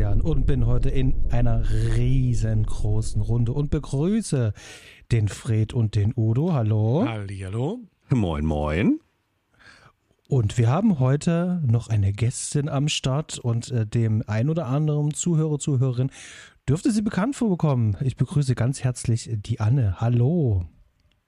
Sebastian und bin heute in einer riesengroßen Runde und begrüße den Fred und den Udo. Hallo. Hallihallo. Moin, moin. Und wir haben heute noch eine Gästin am Start und äh, dem ein oder anderen Zuhörer, Zuhörerin dürfte sie bekannt vorbekommen. Ich begrüße ganz herzlich die Anne. Hallo.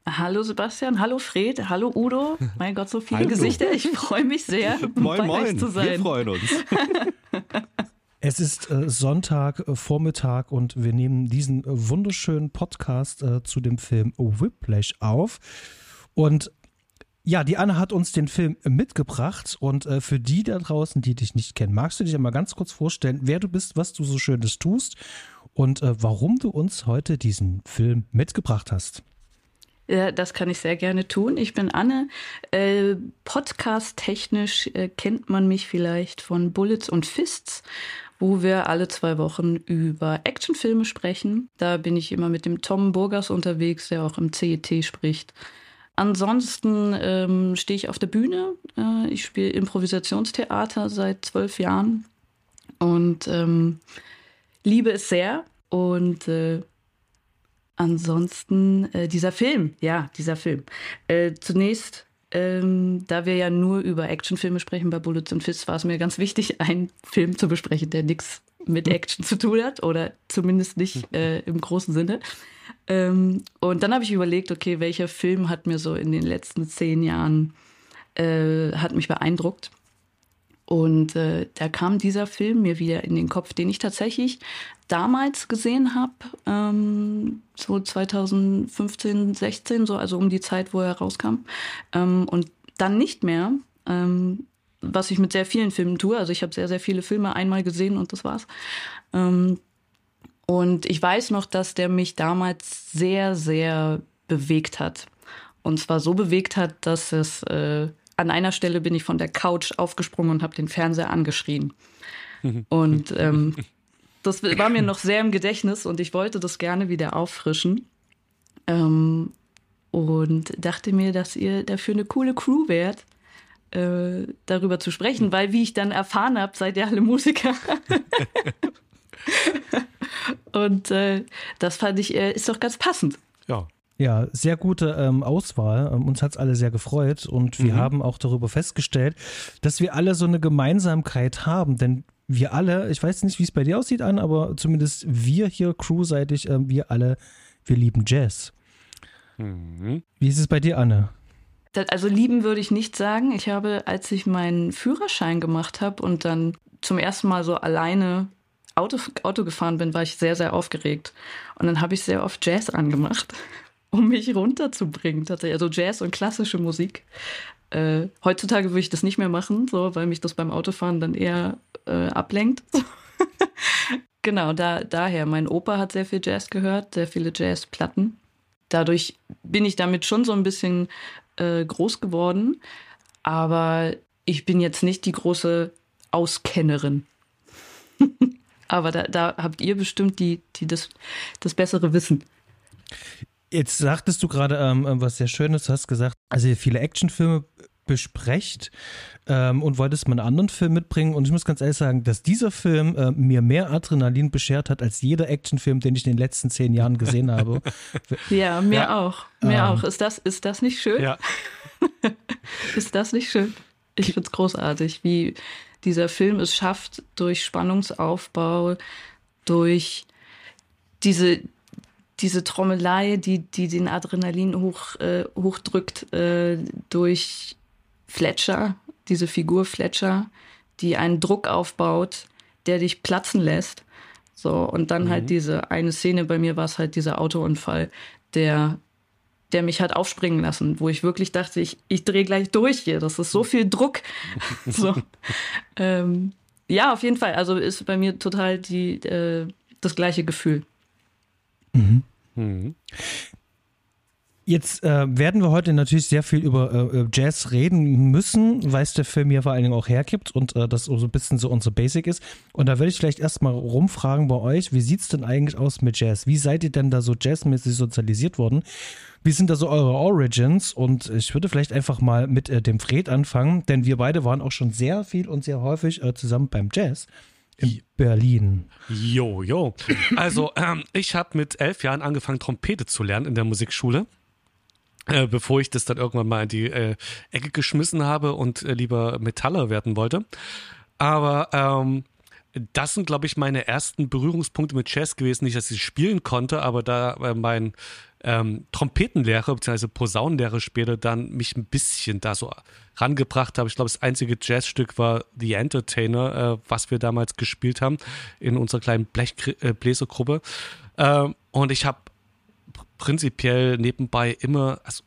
Hallo Sebastian, hallo Fred, hallo Udo. Mein Gott, so viele Hallo. Gesichter. Ich freue mich sehr, Moin, bei euch moin. zu Wir sein. freuen uns. Es ist äh, Sonntag äh, Vormittag und wir nehmen diesen äh, wunderschönen Podcast äh, zu dem Film Whiplash auf. Und ja, die Anne hat uns den Film mitgebracht und äh, für die da draußen, die dich nicht kennen, magst du dich einmal ganz kurz vorstellen, wer du bist, was du so Schönes tust und äh, warum du uns heute diesen Film mitgebracht hast? Das kann ich sehr gerne tun. Ich bin Anne. Podcast-technisch kennt man mich vielleicht von Bullets und Fists, wo wir alle zwei Wochen über Actionfilme sprechen. Da bin ich immer mit dem Tom Burgers unterwegs, der auch im CET spricht. Ansonsten ähm, stehe ich auf der Bühne. Äh, ich spiele Improvisationstheater seit zwölf Jahren und ähm, liebe es sehr. Und äh, ansonsten äh, dieser Film, ja, dieser Film. Äh, zunächst, ähm, da wir ja nur über Actionfilme sprechen bei Bullets und Fists, war es mir ganz wichtig, einen Film zu besprechen, der nichts mit Action zu tun hat oder zumindest nicht äh, im großen Sinne. Ähm, und dann habe ich überlegt, okay, welcher Film hat mir so in den letzten zehn Jahren äh, hat mich beeindruckt. Und äh, da kam dieser Film mir wieder in den Kopf, den ich tatsächlich damals gesehen habe, ähm, so 2015, 16, so, also um die Zeit, wo er rauskam. Ähm, und dann nicht mehr, ähm, was ich mit sehr vielen Filmen tue. Also ich habe sehr, sehr viele Filme einmal gesehen und das war's. Ähm, und ich weiß noch, dass der mich damals sehr, sehr bewegt hat. Und zwar so bewegt hat, dass es äh, an einer Stelle bin ich von der Couch aufgesprungen und habe den Fernseher angeschrien. Und ähm, das war mir noch sehr im Gedächtnis und ich wollte das gerne wieder auffrischen. Ähm, und dachte mir, dass ihr dafür eine coole Crew wärt, äh, darüber zu sprechen, weil wie ich dann erfahren habe, seid ihr alle Musiker. und äh, das fand ich, äh, ist doch ganz passend. Ja. Ja, sehr gute ähm, Auswahl. Ähm, uns hat's alle sehr gefreut und wir Mhm. haben auch darüber festgestellt, dass wir alle so eine Gemeinsamkeit haben, denn wir alle, ich weiß nicht, wie es bei dir aussieht, an, aber zumindest wir hier crewseitig, ähm, wir alle, wir lieben Jazz. Mhm. Wie ist es bei dir, Anne? Also lieben würde ich nicht sagen. Ich habe, als ich meinen Führerschein gemacht habe und dann zum ersten Mal so alleine Auto, Auto gefahren bin, war ich sehr, sehr aufgeregt. Und dann habe ich sehr oft Jazz angemacht, um mich runterzubringen. Tatsächlich. Also Jazz und klassische Musik. Äh, heutzutage würde ich das nicht mehr machen, so, weil mich das beim Autofahren dann eher äh, ablenkt. genau, da, daher. Mein Opa hat sehr viel Jazz gehört, sehr viele Jazzplatten. Dadurch bin ich damit schon so ein bisschen äh, groß geworden. Aber ich bin jetzt nicht die große Auskennerin. Aber da, da habt ihr bestimmt die, die das, das bessere Wissen. Jetzt sagtest du gerade ähm, ähm, was sehr Schönes, du hast gesagt, also ihr viele Actionfilme besprecht ähm, und wolltest mal einen anderen Film mitbringen und ich muss ganz ehrlich sagen, dass dieser Film äh, mir mehr Adrenalin beschert hat als jeder Actionfilm, den ich in den letzten zehn Jahren gesehen habe. Ja, mir Ja. auch. Mir Ähm. auch. Ist das, ist das nicht schön? Ja. Ist das nicht schön? Ich find's großartig, wie dieser Film es schafft, durch Spannungsaufbau, durch diese, diese Trommelei, die, die den Adrenalin hoch, äh, hochdrückt, äh, durch Fletcher, diese Figur Fletcher, die einen Druck aufbaut, der dich platzen lässt. So, und dann halt diese eine Szene, bei mir war es halt dieser Autounfall, der der mich hat aufspringen lassen, wo ich wirklich dachte, ich, ich drehe gleich durch hier. Das ist so viel Druck. so. ähm, ja, auf jeden Fall. Also ist bei mir total die, äh, das gleiche Gefühl. Mhm. Jetzt äh, werden wir heute natürlich sehr viel über äh, Jazz reden müssen, weil es der Film ja vor allen Dingen auch hergibt und äh, das so ein bisschen so unser Basic ist. Und da würde ich vielleicht erstmal rumfragen bei euch, wie sieht's denn eigentlich aus mit Jazz? Wie seid ihr denn da so jazzmäßig sozialisiert worden? Wie sind da so eure Origins? Und ich würde vielleicht einfach mal mit äh, dem Fred anfangen, denn wir beide waren auch schon sehr viel und sehr häufig äh, zusammen beim Jazz. In Berlin. Jo, jo. Also, ähm, ich habe mit elf Jahren angefangen, Trompete zu lernen in der Musikschule. Äh, bevor ich das dann irgendwann mal in die äh, Ecke geschmissen habe und äh, lieber Metaller werden wollte. Aber ähm, das sind, glaube ich, meine ersten Berührungspunkte mit Jazz gewesen. Nicht, dass ich spielen konnte, aber da äh, mein ähm, Trompetenlehrer bzw. Posaunenlehrer später dann mich ein bisschen da so rangebracht habe. Ich glaube, das einzige Jazzstück war The Entertainer, äh, was wir damals gespielt haben in unserer kleinen Blechbläsergruppe. Äh, und ich habe prinzipiell nebenbei immer also,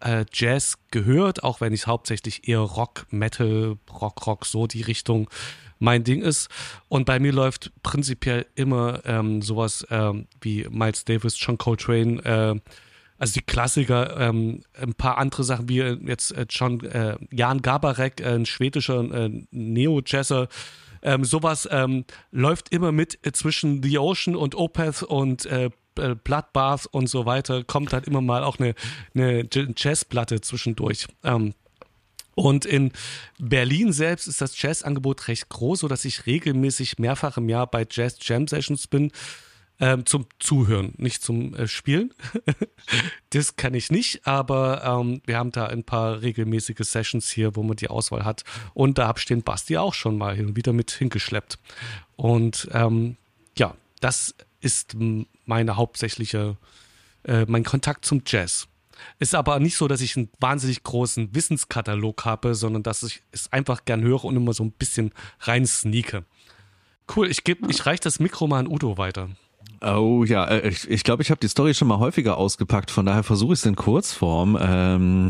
äh, Jazz gehört, auch wenn ich hauptsächlich eher Rock, Metal, Rock, Rock, so die Richtung mein Ding ist. Und bei mir läuft prinzipiell immer ähm, sowas ähm, wie Miles Davis, John Coltrane, äh, also die Klassiker, ähm, ein paar andere Sachen wie jetzt äh, John äh, Jan Gabarek, äh, ein schwedischer äh, Neo-Jazzer. Ähm, sowas ähm, läuft immer mit äh, zwischen The Ocean und Opeth und äh, äh, Bloodbath und so weiter, kommt halt immer mal auch eine, eine Jazzplatte zwischendurch. Ähm, und in Berlin selbst ist das Jazzangebot recht groß, sodass ich regelmäßig mehrfach im Jahr bei Jazz Jam Sessions bin. Ähm, zum Zuhören, nicht zum äh, Spielen. das kann ich nicht, aber ähm, wir haben da ein paar regelmäßige Sessions hier, wo man die Auswahl hat. Und da habe ich den Basti auch schon mal hin und wieder mit hingeschleppt. Und ähm, ja, das ist meine hauptsächliche, äh, mein Kontakt zum Jazz. Ist aber nicht so, dass ich einen wahnsinnig großen Wissenskatalog habe, sondern dass ich es einfach gern höre und immer so ein bisschen rein sneake. Cool, ich, ich reiche das Mikro mal an Udo weiter. Oh ja, äh, ich glaube, ich, glaub, ich habe die Story schon mal häufiger ausgepackt, von daher versuche ich es in Kurzform. Ähm,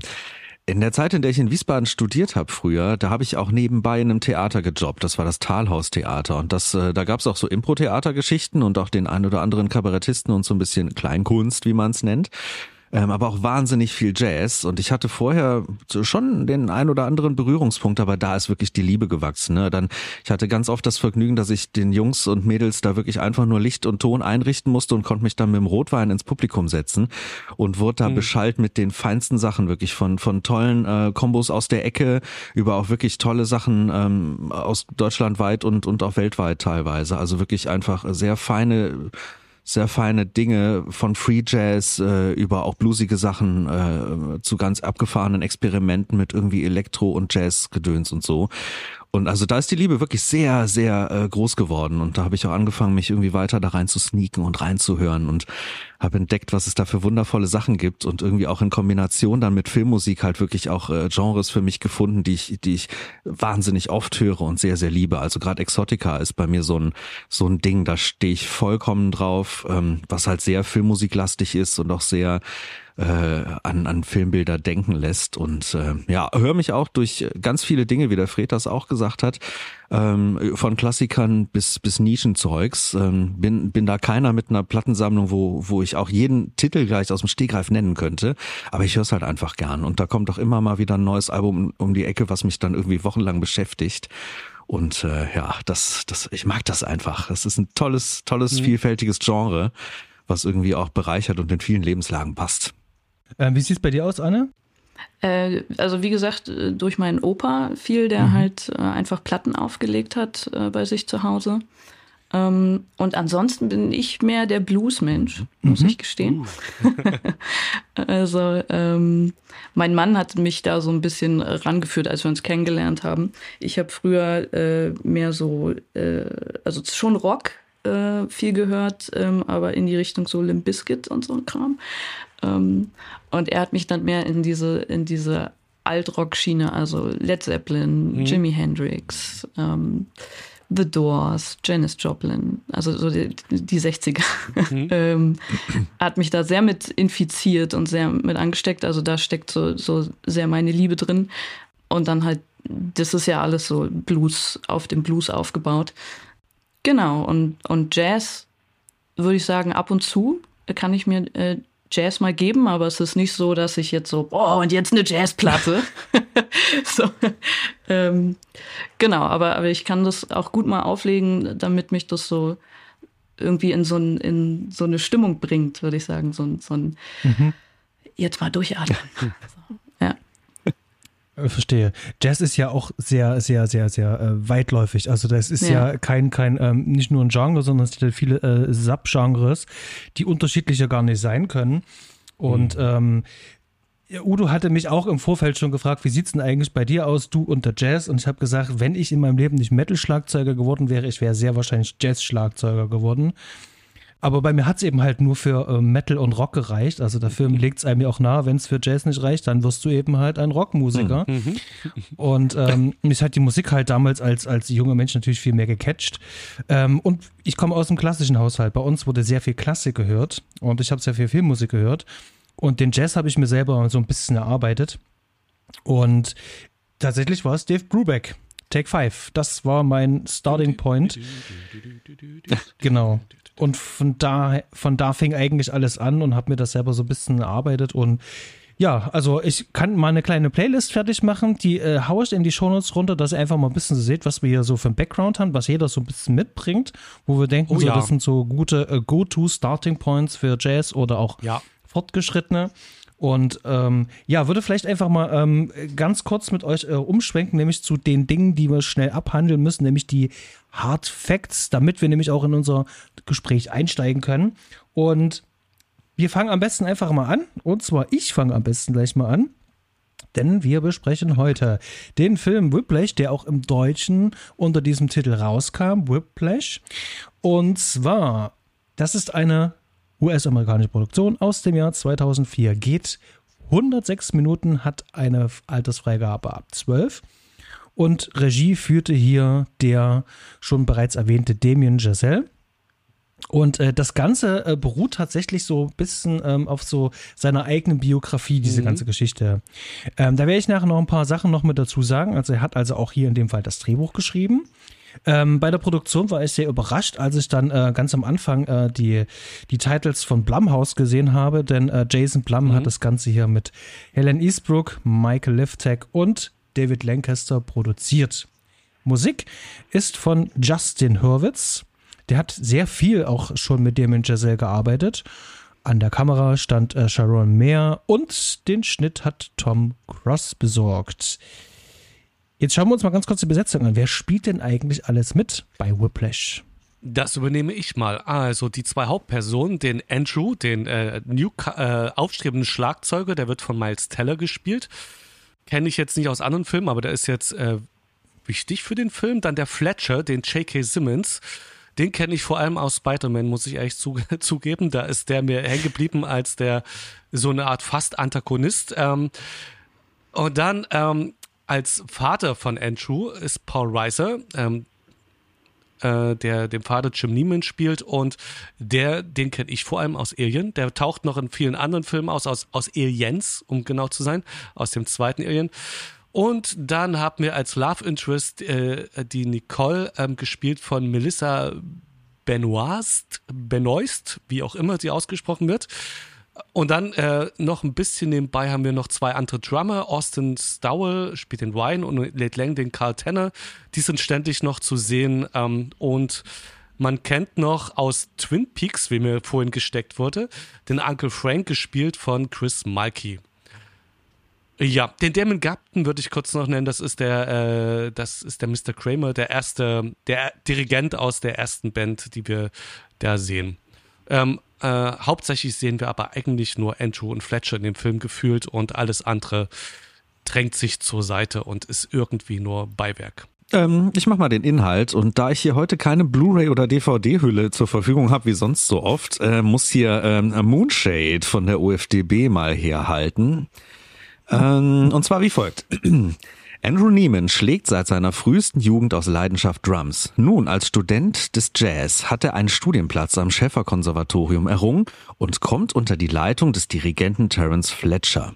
in der Zeit, in der ich in Wiesbaden studiert habe früher, da habe ich auch nebenbei in einem Theater gejobbt. Das war das Talhaus-Theater. Und das, äh, da gab es auch so Impro-Theatergeschichten und auch den ein oder anderen Kabarettisten und so ein bisschen Kleinkunst, wie man es nennt ähm, aber auch wahnsinnig viel Jazz. Und ich hatte vorher schon den ein oder anderen Berührungspunkt, aber da ist wirklich die Liebe gewachsen. Ne? Dann, ich hatte ganz oft das Vergnügen, dass ich den Jungs und Mädels da wirklich einfach nur Licht und Ton einrichten musste und konnte mich dann mit dem Rotwein ins Publikum setzen und wurde da mhm. beschallt mit den feinsten Sachen, wirklich von, von tollen äh, Kombos aus der Ecke über auch wirklich tolle Sachen ähm, aus deutschlandweit und, und auch weltweit teilweise. Also wirklich einfach sehr feine sehr feine Dinge von Free Jazz äh, über auch bluesige Sachen äh, zu ganz abgefahrenen Experimenten mit irgendwie Elektro und Jazz Gedöns und so. Und also da ist die Liebe wirklich sehr, sehr äh, groß geworden. Und da habe ich auch angefangen, mich irgendwie weiter da rein zu sneaken und reinzuhören und habe entdeckt, was es da für wundervolle Sachen gibt und irgendwie auch in Kombination dann mit Filmmusik halt wirklich auch äh, Genres für mich gefunden, die ich, die ich wahnsinnig oft höre und sehr, sehr liebe. Also gerade Exotica ist bei mir so ein, so ein Ding, da stehe ich vollkommen drauf, ähm, was halt sehr filmmusiklastig ist und auch sehr äh, an, an Filmbilder denken lässt. Und äh, ja, höre mich auch durch ganz viele Dinge, wie der Fred das auch gesagt hat, ähm, von Klassikern bis, bis Nischenzeugs. Ähm, bin, bin da keiner mit einer Plattensammlung, wo, wo ich auch jeden Titel gleich aus dem Stegreif nennen könnte. Aber ich höre es halt einfach gern. Und da kommt auch immer mal wieder ein neues Album um die Ecke, was mich dann irgendwie wochenlang beschäftigt. Und äh, ja, das, das, ich mag das einfach. Es ist ein tolles, tolles, mhm. vielfältiges Genre, was irgendwie auch bereichert und in vielen Lebenslagen passt. Ähm, wie sieht es bei dir aus, Anne? Äh, also wie gesagt, äh, durch meinen Opa viel, der mhm. halt äh, einfach Platten aufgelegt hat äh, bei sich zu Hause. Ähm, und ansonsten bin ich mehr der Bluesmensch, mhm. muss ich gestehen. Uh. also ähm, mein Mann hat mich da so ein bisschen rangeführt, als wir uns kennengelernt haben. Ich habe früher äh, mehr so, äh, also schon Rock äh, viel gehört, ähm, aber in die Richtung so Limp Bizkit und so ein Kram. Und er hat mich dann mehr in diese, in diese Altrock-Schiene, also Led Zeppelin, mhm. Jimi Hendrix, ähm, The Doors, Janis Joplin, also so die, die 60er, mhm. ähm, hat mich da sehr mit infiziert und sehr mit angesteckt. Also da steckt so, so sehr meine Liebe drin. Und dann halt, das ist ja alles so Blues, auf dem Blues aufgebaut. Genau, und, und Jazz würde ich sagen, ab und zu kann ich mir äh, Jazz mal geben, aber es ist nicht so, dass ich jetzt so, boah, und jetzt eine Jazzplatte. so, ähm, genau, aber, aber ich kann das auch gut mal auflegen, damit mich das so irgendwie in so, ein, in so eine Stimmung bringt, würde ich sagen. So, so ein, mhm. jetzt mal durchatmen. verstehe. Jazz ist ja auch sehr, sehr, sehr, sehr äh, weitläufig. Also das ist ja, ja kein, kein ähm, nicht nur ein Genre, sondern es sind viele äh, Subgenres, die unterschiedlicher gar nicht sein können. Und mhm. ähm, Udo hatte mich auch im Vorfeld schon gefragt, wie sieht's denn eigentlich bei dir aus, du und der Jazz? Und ich habe gesagt, wenn ich in meinem Leben nicht Metal-Schlagzeuger geworden wäre, ich wäre sehr wahrscheinlich Jazz-Schlagzeuger geworden. Aber bei mir hat es eben halt nur für äh, Metal und Rock gereicht. Also der Film legt es einem ja auch nahe, wenn es für Jazz nicht reicht, dann wirst du eben halt ein Rockmusiker. Mhm. mhm. Und ähm, mich hat die Musik halt damals als, als junger Mensch natürlich viel mehr gecatcht. Ähm, und ich komme aus einem klassischen Haushalt. Bei uns wurde sehr viel Klassik gehört und ich habe sehr viel Filmmusik gehört. Und den Jazz habe ich mir selber so ein bisschen erarbeitet. Und tatsächlich war es Dave Brubeck. Take Five. Das war mein Starting Point. genau. Und von da, von da fing eigentlich alles an und habe mir das selber so ein bisschen erarbeitet. Und ja, also ich kann mal eine kleine Playlist fertig machen. Die äh, haue ich in die Shownotes runter, dass ihr einfach mal ein bisschen so seht, was wir hier so für ein Background haben, was jeder so ein bisschen mitbringt, wo wir denken, oh, so, ja. das sind so gute äh, Go-To-Starting Points für Jazz oder auch ja. Fortgeschrittene. Und ähm, ja, würde vielleicht einfach mal ähm, ganz kurz mit euch äh, umschwenken, nämlich zu den Dingen, die wir schnell abhandeln müssen, nämlich die Hard Facts, damit wir nämlich auch in unser Gespräch einsteigen können. Und wir fangen am besten einfach mal an. Und zwar ich fange am besten gleich mal an. Denn wir besprechen heute den Film Whiplash, der auch im Deutschen unter diesem Titel rauskam, Whiplash. Und zwar, das ist eine US-amerikanische Produktion aus dem Jahr 2004. Geht 106 Minuten, hat eine Altersfreigabe ab 12. Und Regie führte hier der schon bereits erwähnte Damien Giselle. Und äh, das Ganze äh, beruht tatsächlich so ein bisschen ähm, auf so seiner eigenen Biografie, diese mhm. ganze Geschichte. Ähm, da werde ich nachher noch ein paar Sachen noch mit dazu sagen. Also er hat also auch hier in dem Fall das Drehbuch geschrieben. Ähm, bei der Produktion war ich sehr überrascht, als ich dann äh, ganz am Anfang äh, die, die Titles von Blumhouse gesehen habe, denn äh, Jason Blum mhm. hat das Ganze hier mit Helen Eastbrook, Michael Liftek und David Lancaster produziert. Musik ist von Justin Hurwitz. Der hat sehr viel auch schon mit dem in Giselle gearbeitet. An der Kamera stand äh, Sharon Mayer und den Schnitt hat Tom Cross besorgt. Jetzt schauen wir uns mal ganz kurz die Besetzung an. Wer spielt denn eigentlich alles mit bei Whiplash? Das übernehme ich mal. Also die zwei Hauptpersonen, den Andrew, den äh, new, äh, aufstrebenden Schlagzeuger, der wird von Miles Teller gespielt. Kenne ich jetzt nicht aus anderen Filmen, aber der ist jetzt äh, wichtig für den Film. Dann der Fletcher, den J.K. Simmons. Den kenne ich vor allem aus Spider-Man, muss ich ehrlich zu, zugeben. Da ist der mir hängen geblieben als der so eine Art fast Antagonist. Ähm, und dann ähm, als Vater von Andrew ist Paul Reiser, ähm, äh, der den Vater Jim Neiman spielt und der, den kenne ich vor allem aus Alien. Der taucht noch in vielen anderen Filmen aus, aus, aus Aliens, um genau zu sein, aus dem zweiten Alien. Und dann haben wir als Love Interest äh, die Nicole ähm, gespielt von Melissa Benoist, Benoist, wie auch immer sie ausgesprochen wird. Und dann äh, noch ein bisschen nebenbei haben wir noch zwei andere Drummer. Austin Stowell spielt den Ryan und Late Lang den Carl Tanner. Die sind ständig noch zu sehen. Ähm, und man kennt noch aus Twin Peaks, wie mir vorhin gesteckt wurde, den Uncle Frank gespielt von Chris Malky. Ja, den Damon Gapton würde ich kurz noch nennen. Das ist der, äh, das ist der Mr. Kramer, der erste, der Dirigent aus der ersten Band, die wir da sehen. Ähm, äh, hauptsächlich sehen wir aber eigentlich nur Andrew und Fletcher in dem Film gefühlt und alles andere drängt sich zur Seite und ist irgendwie nur Beiwerk. Ähm, ich mach mal den Inhalt und da ich hier heute keine Blu-ray oder DVD-Hülle zur Verfügung habe, wie sonst so oft, äh, muss hier ähm, Moonshade von der UFDB mal herhalten. Ähm, und zwar wie folgt. Andrew Neiman schlägt seit seiner frühesten Jugend aus Leidenschaft Drums. Nun, als Student des Jazz hat er einen Studienplatz am Schäfer Konservatorium errungen und kommt unter die Leitung des Dirigenten Terence Fletcher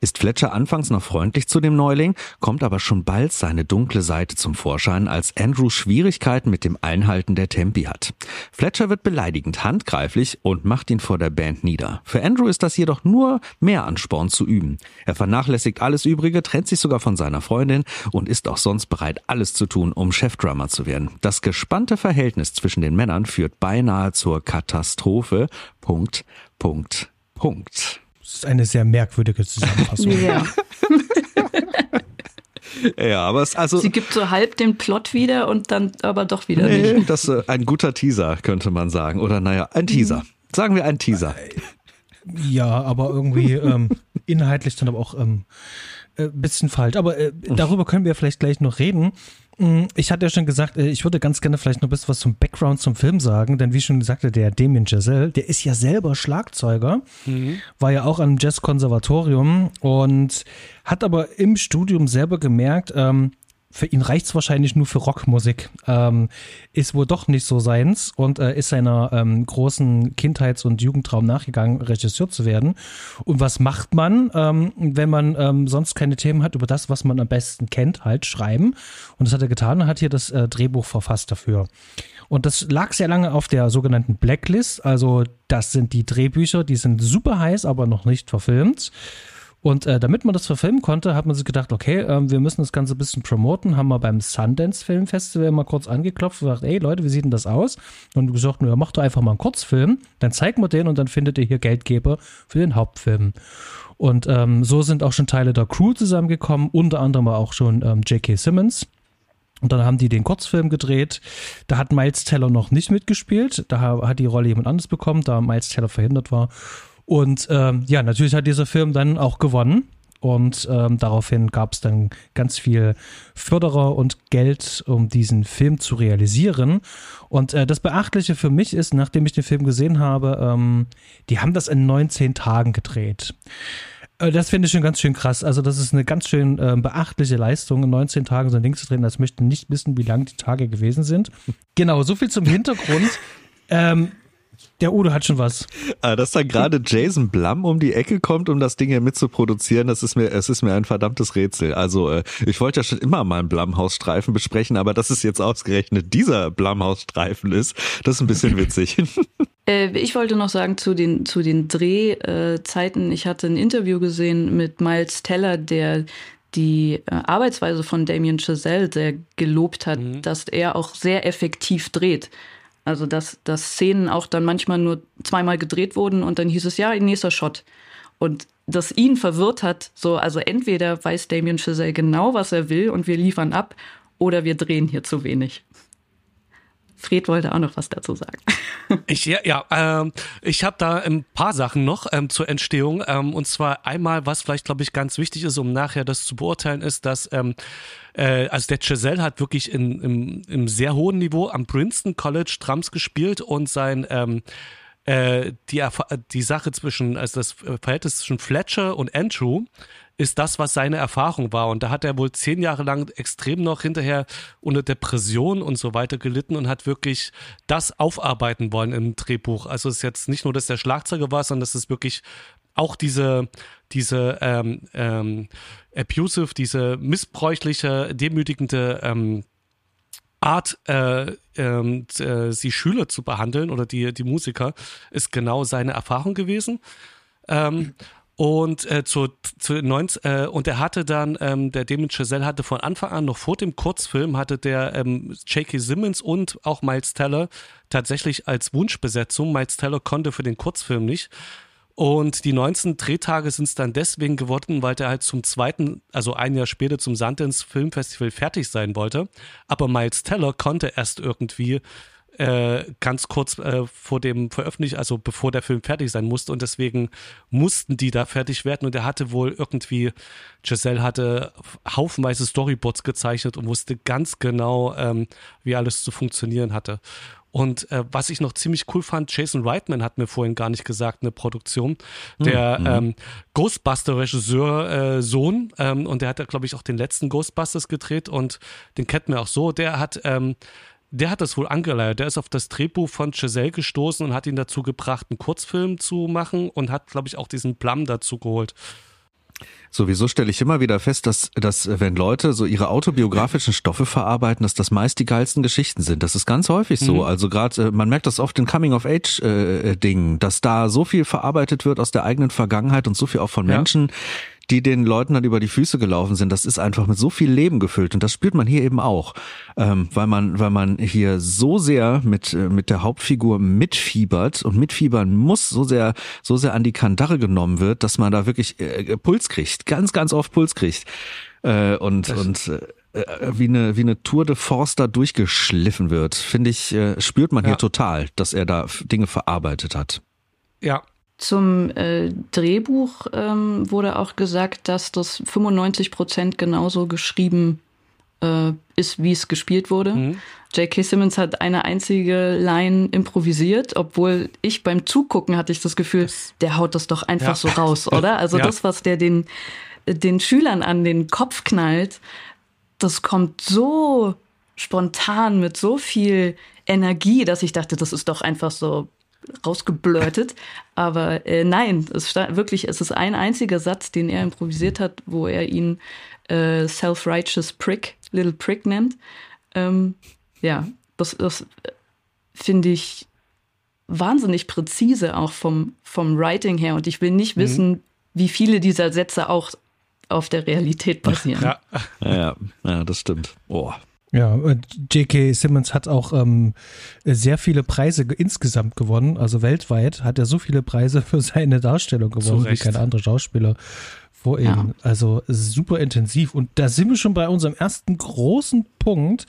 ist Fletcher anfangs noch freundlich zu dem Neuling, kommt aber schon bald seine dunkle Seite zum Vorschein, als Andrew Schwierigkeiten mit dem Einhalten der Tempi hat. Fletcher wird beleidigend handgreiflich und macht ihn vor der Band nieder. Für Andrew ist das jedoch nur mehr Ansporn zu üben. Er vernachlässigt alles Übrige, trennt sich sogar von seiner Freundin und ist auch sonst bereit, alles zu tun, um Chefdrummer zu werden. Das gespannte Verhältnis zwischen den Männern führt beinahe zur Katastrophe. Punkt, Punkt, Punkt. Das ist eine sehr merkwürdige Zusammenfassung. ja. Ja, aber es also. Sie gibt so halb den Plot wieder und dann aber doch wieder nee, nicht. Das ist ein guter Teaser, könnte man sagen. Oder naja, ein Teaser. Sagen wir ein Teaser. Ja, aber irgendwie ähm, inhaltlich dann aber auch ähm, äh, bisschen falsch. Aber äh, darüber können wir vielleicht gleich noch reden. Mm, Ich hatte ja schon gesagt, äh, ich würde ganz gerne vielleicht noch ein bisschen was zum Background zum Film sagen, denn wie schon sagte, der Damien Giselle, der ist ja selber Schlagzeuger, war ja auch am Jazzkonservatorium und hat aber im Studium selber gemerkt, ähm, für ihn reicht's wahrscheinlich nur für Rockmusik. Ähm, ist wohl doch nicht so seins und äh, ist seiner ähm, großen Kindheits- und Jugendtraum nachgegangen, Regisseur zu werden. Und was macht man, ähm, wenn man ähm, sonst keine Themen hat über das, was man am besten kennt, halt schreiben. Und das hat er getan und hat hier das äh, Drehbuch verfasst dafür. Und das lag sehr lange auf der sogenannten Blacklist. Also das sind die Drehbücher, die sind super heiß, aber noch nicht verfilmt. Und äh, damit man das verfilmen konnte, hat man sich gedacht, okay, ähm, wir müssen das Ganze ein bisschen promoten, haben wir beim Sundance Film Festival mal kurz angeklopft und gesagt, ey Leute, wie sieht denn das aus? Und gesagt, ja, macht doch einfach mal einen Kurzfilm, dann zeigen wir den und dann findet ihr hier Geldgeber für den Hauptfilm. Und ähm, so sind auch schon Teile der Crew zusammengekommen, unter anderem auch schon ähm, J.K. Simmons. Und dann haben die den Kurzfilm gedreht. Da hat Miles Teller noch nicht mitgespielt. Da hat die Rolle jemand anderes bekommen, da Miles Teller verhindert war. Und ähm, ja, natürlich hat dieser Film dann auch gewonnen. Und ähm, daraufhin gab es dann ganz viel Förderer und Geld, um diesen Film zu realisieren. Und äh, das Beachtliche für mich ist, nachdem ich den Film gesehen habe, ähm, die haben das in 19 Tagen gedreht. Äh, Das finde ich schon ganz schön krass. Also, das ist eine ganz schön äh, beachtliche Leistung, in 19 Tagen so ein Ding zu drehen. Das möchte nicht wissen, wie lang die Tage gewesen sind. Genau, so viel zum Hintergrund. ähm, der Udo hat schon was. Ah, Dass da gerade Jason Blum um die Ecke kommt, um das Ding hier mitzuproduzieren, das ist mir, es ist mir ein verdammtes Rätsel. Also äh, ich wollte ja schon immer mal einen Blumhaus-Streifen besprechen, aber dass es jetzt ausgerechnet dieser Blumhaus-Streifen ist, das ist ein bisschen witzig. Äh, ich wollte noch sagen zu den, zu den Drehzeiten. Ich hatte ein Interview gesehen mit Miles Teller, der die äh, Arbeitsweise von Damien Chazelle sehr gelobt hat, dass er auch sehr effektiv dreht. Also dass, dass Szenen auch dann manchmal nur zweimal gedreht wurden und dann hieß es ja, nächster Shot. Und das ihn verwirrt hat, so, also entweder weiß Damien Chazelle genau, was er will und wir liefern ab, oder wir drehen hier zu wenig. Fred wollte auch noch was dazu sagen. Ich, ja, ja ähm, ich habe da ein paar Sachen noch ähm, zur Entstehung. Ähm, und zwar einmal, was vielleicht, glaube ich, ganz wichtig ist, um nachher das zu beurteilen, ist, dass ähm, äh, also der Giselle hat wirklich in, im, im sehr hohen Niveau am Princeton College Drums gespielt und sein ähm, äh, die, die Sache zwischen, also das Verhältnis zwischen Fletcher und Andrew ist das, was seine Erfahrung war. Und da hat er wohl zehn Jahre lang extrem noch hinterher unter Depression und so weiter gelitten und hat wirklich das aufarbeiten wollen im Drehbuch. Also es ist jetzt nicht nur, dass der Schlagzeuger war, sondern es ist wirklich auch diese, diese ähm, ähm, abusive, diese missbräuchliche, demütigende ähm, Art, äh, ähm, äh, sie Schüler zu behandeln oder die, die Musiker, ist genau seine Erfahrung gewesen. Ähm, und äh, zu, zu 19, äh, und er hatte dann, ähm, der Damien Chazelle hatte von Anfang an, noch vor dem Kurzfilm, hatte der ähm, J.K. Simmons und auch Miles Teller tatsächlich als Wunschbesetzung. Miles Teller konnte für den Kurzfilm nicht. Und die 19 Drehtage sind es dann deswegen geworden, weil der halt zum zweiten, also ein Jahr später zum Sundance Filmfestival fertig sein wollte. Aber Miles Teller konnte erst irgendwie äh, ganz kurz äh, vor dem Veröffentlichen, also bevor der Film fertig sein musste. Und deswegen mussten die da fertig werden. Und er hatte wohl irgendwie, Giselle hatte haufenweise Storyboards gezeichnet und wusste ganz genau, ähm, wie alles zu funktionieren hatte. Und äh, was ich noch ziemlich cool fand, Jason Reitman hat mir vorhin gar nicht gesagt, eine Produktion, der ähm, Ghostbuster-Regisseur äh, Sohn, ähm, und der hat ja, glaube ich, auch den letzten Ghostbusters gedreht und den kennt man auch so, der hat ähm, der hat das wohl angeleiert. Der ist auf das Drehbuch von Giselle gestoßen und hat ihn dazu gebracht, einen Kurzfilm zu machen und hat, glaube ich, auch diesen Plum dazu geholt. Sowieso stelle ich immer wieder fest, dass, dass wenn Leute so ihre autobiografischen Stoffe verarbeiten, dass das meist die geilsten Geschichten sind. Das ist ganz häufig so. Mhm. Also gerade, man merkt das oft in Coming-of-Age-Dingen, dass da so viel verarbeitet wird aus der eigenen Vergangenheit und so viel auch von Ja. Menschen, die den Leuten dann über die Füße gelaufen sind, das ist einfach mit so viel Leben gefüllt. Und das spürt man hier eben auch, ähm, weil man, weil man hier so sehr mit äh, mit der Hauptfigur mitfiebert und mitfiebern muss, so sehr, so sehr an die Kandare genommen wird, dass man da wirklich äh, Puls kriegt, ganz, ganz oft Puls kriegt. Äh, und das und äh, wie eine wie eine Tour de Force da durchgeschliffen wird, finde ich, äh, spürt man ja. hier total, dass er da Dinge verarbeitet hat. Ja, zum äh, Drehbuch ähm, wurde auch gesagt, dass das 95 Prozent genauso geschrieben äh, ist, wie es gespielt wurde. Mhm. J.K. Simmons hat eine einzige Line improvisiert, obwohl ich beim Zugucken hatte ich das Gefühl, der haut das doch einfach ja. so raus, oder? Also ja. das, was der den, den Schülern an den Kopf knallt, das kommt so spontan mit so viel Energie, dass ich dachte, das ist doch einfach so rausgeblurtet. Aber äh, nein, es stand wirklich, es ist ein einziger Satz, den er improvisiert hat, wo er ihn äh, self-righteous prick, little prick nennt. Ähm, ja, das, das finde ich wahnsinnig präzise auch vom, vom Writing her. Und ich will nicht mhm. wissen, wie viele dieser Sätze auch auf der Realität basieren. Ja, ja, ja das stimmt. Oh. Ja, J.K. Simmons hat auch ähm, sehr viele Preise insgesamt gewonnen. Also weltweit hat er so viele Preise für seine Darstellung gewonnen wie kein anderer Schauspieler vor ihm. Ja. Also super intensiv. Und da sind wir schon bei unserem ersten großen Punkt,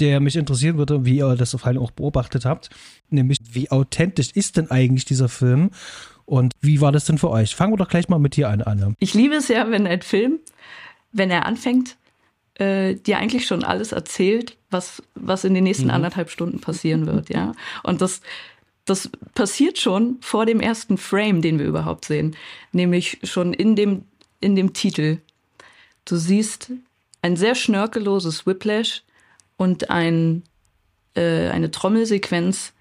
der mich interessieren würde, wie ihr das auf allem auch beobachtet habt. Nämlich, wie authentisch ist denn eigentlich dieser Film? Und wie war das denn für euch? Fangen wir doch gleich mal mit dir an, Anne. Ich liebe es ja, wenn ein Film, wenn er anfängt, äh, dir eigentlich schon alles erzählt, was, was in den nächsten mhm. anderthalb Stunden passieren wird, ja. Und das, das passiert schon vor dem ersten Frame, den wir überhaupt sehen. Nämlich schon in dem, in dem Titel. Du siehst ein sehr schnörkelloses Whiplash und ein, äh, eine Trommelsequenz,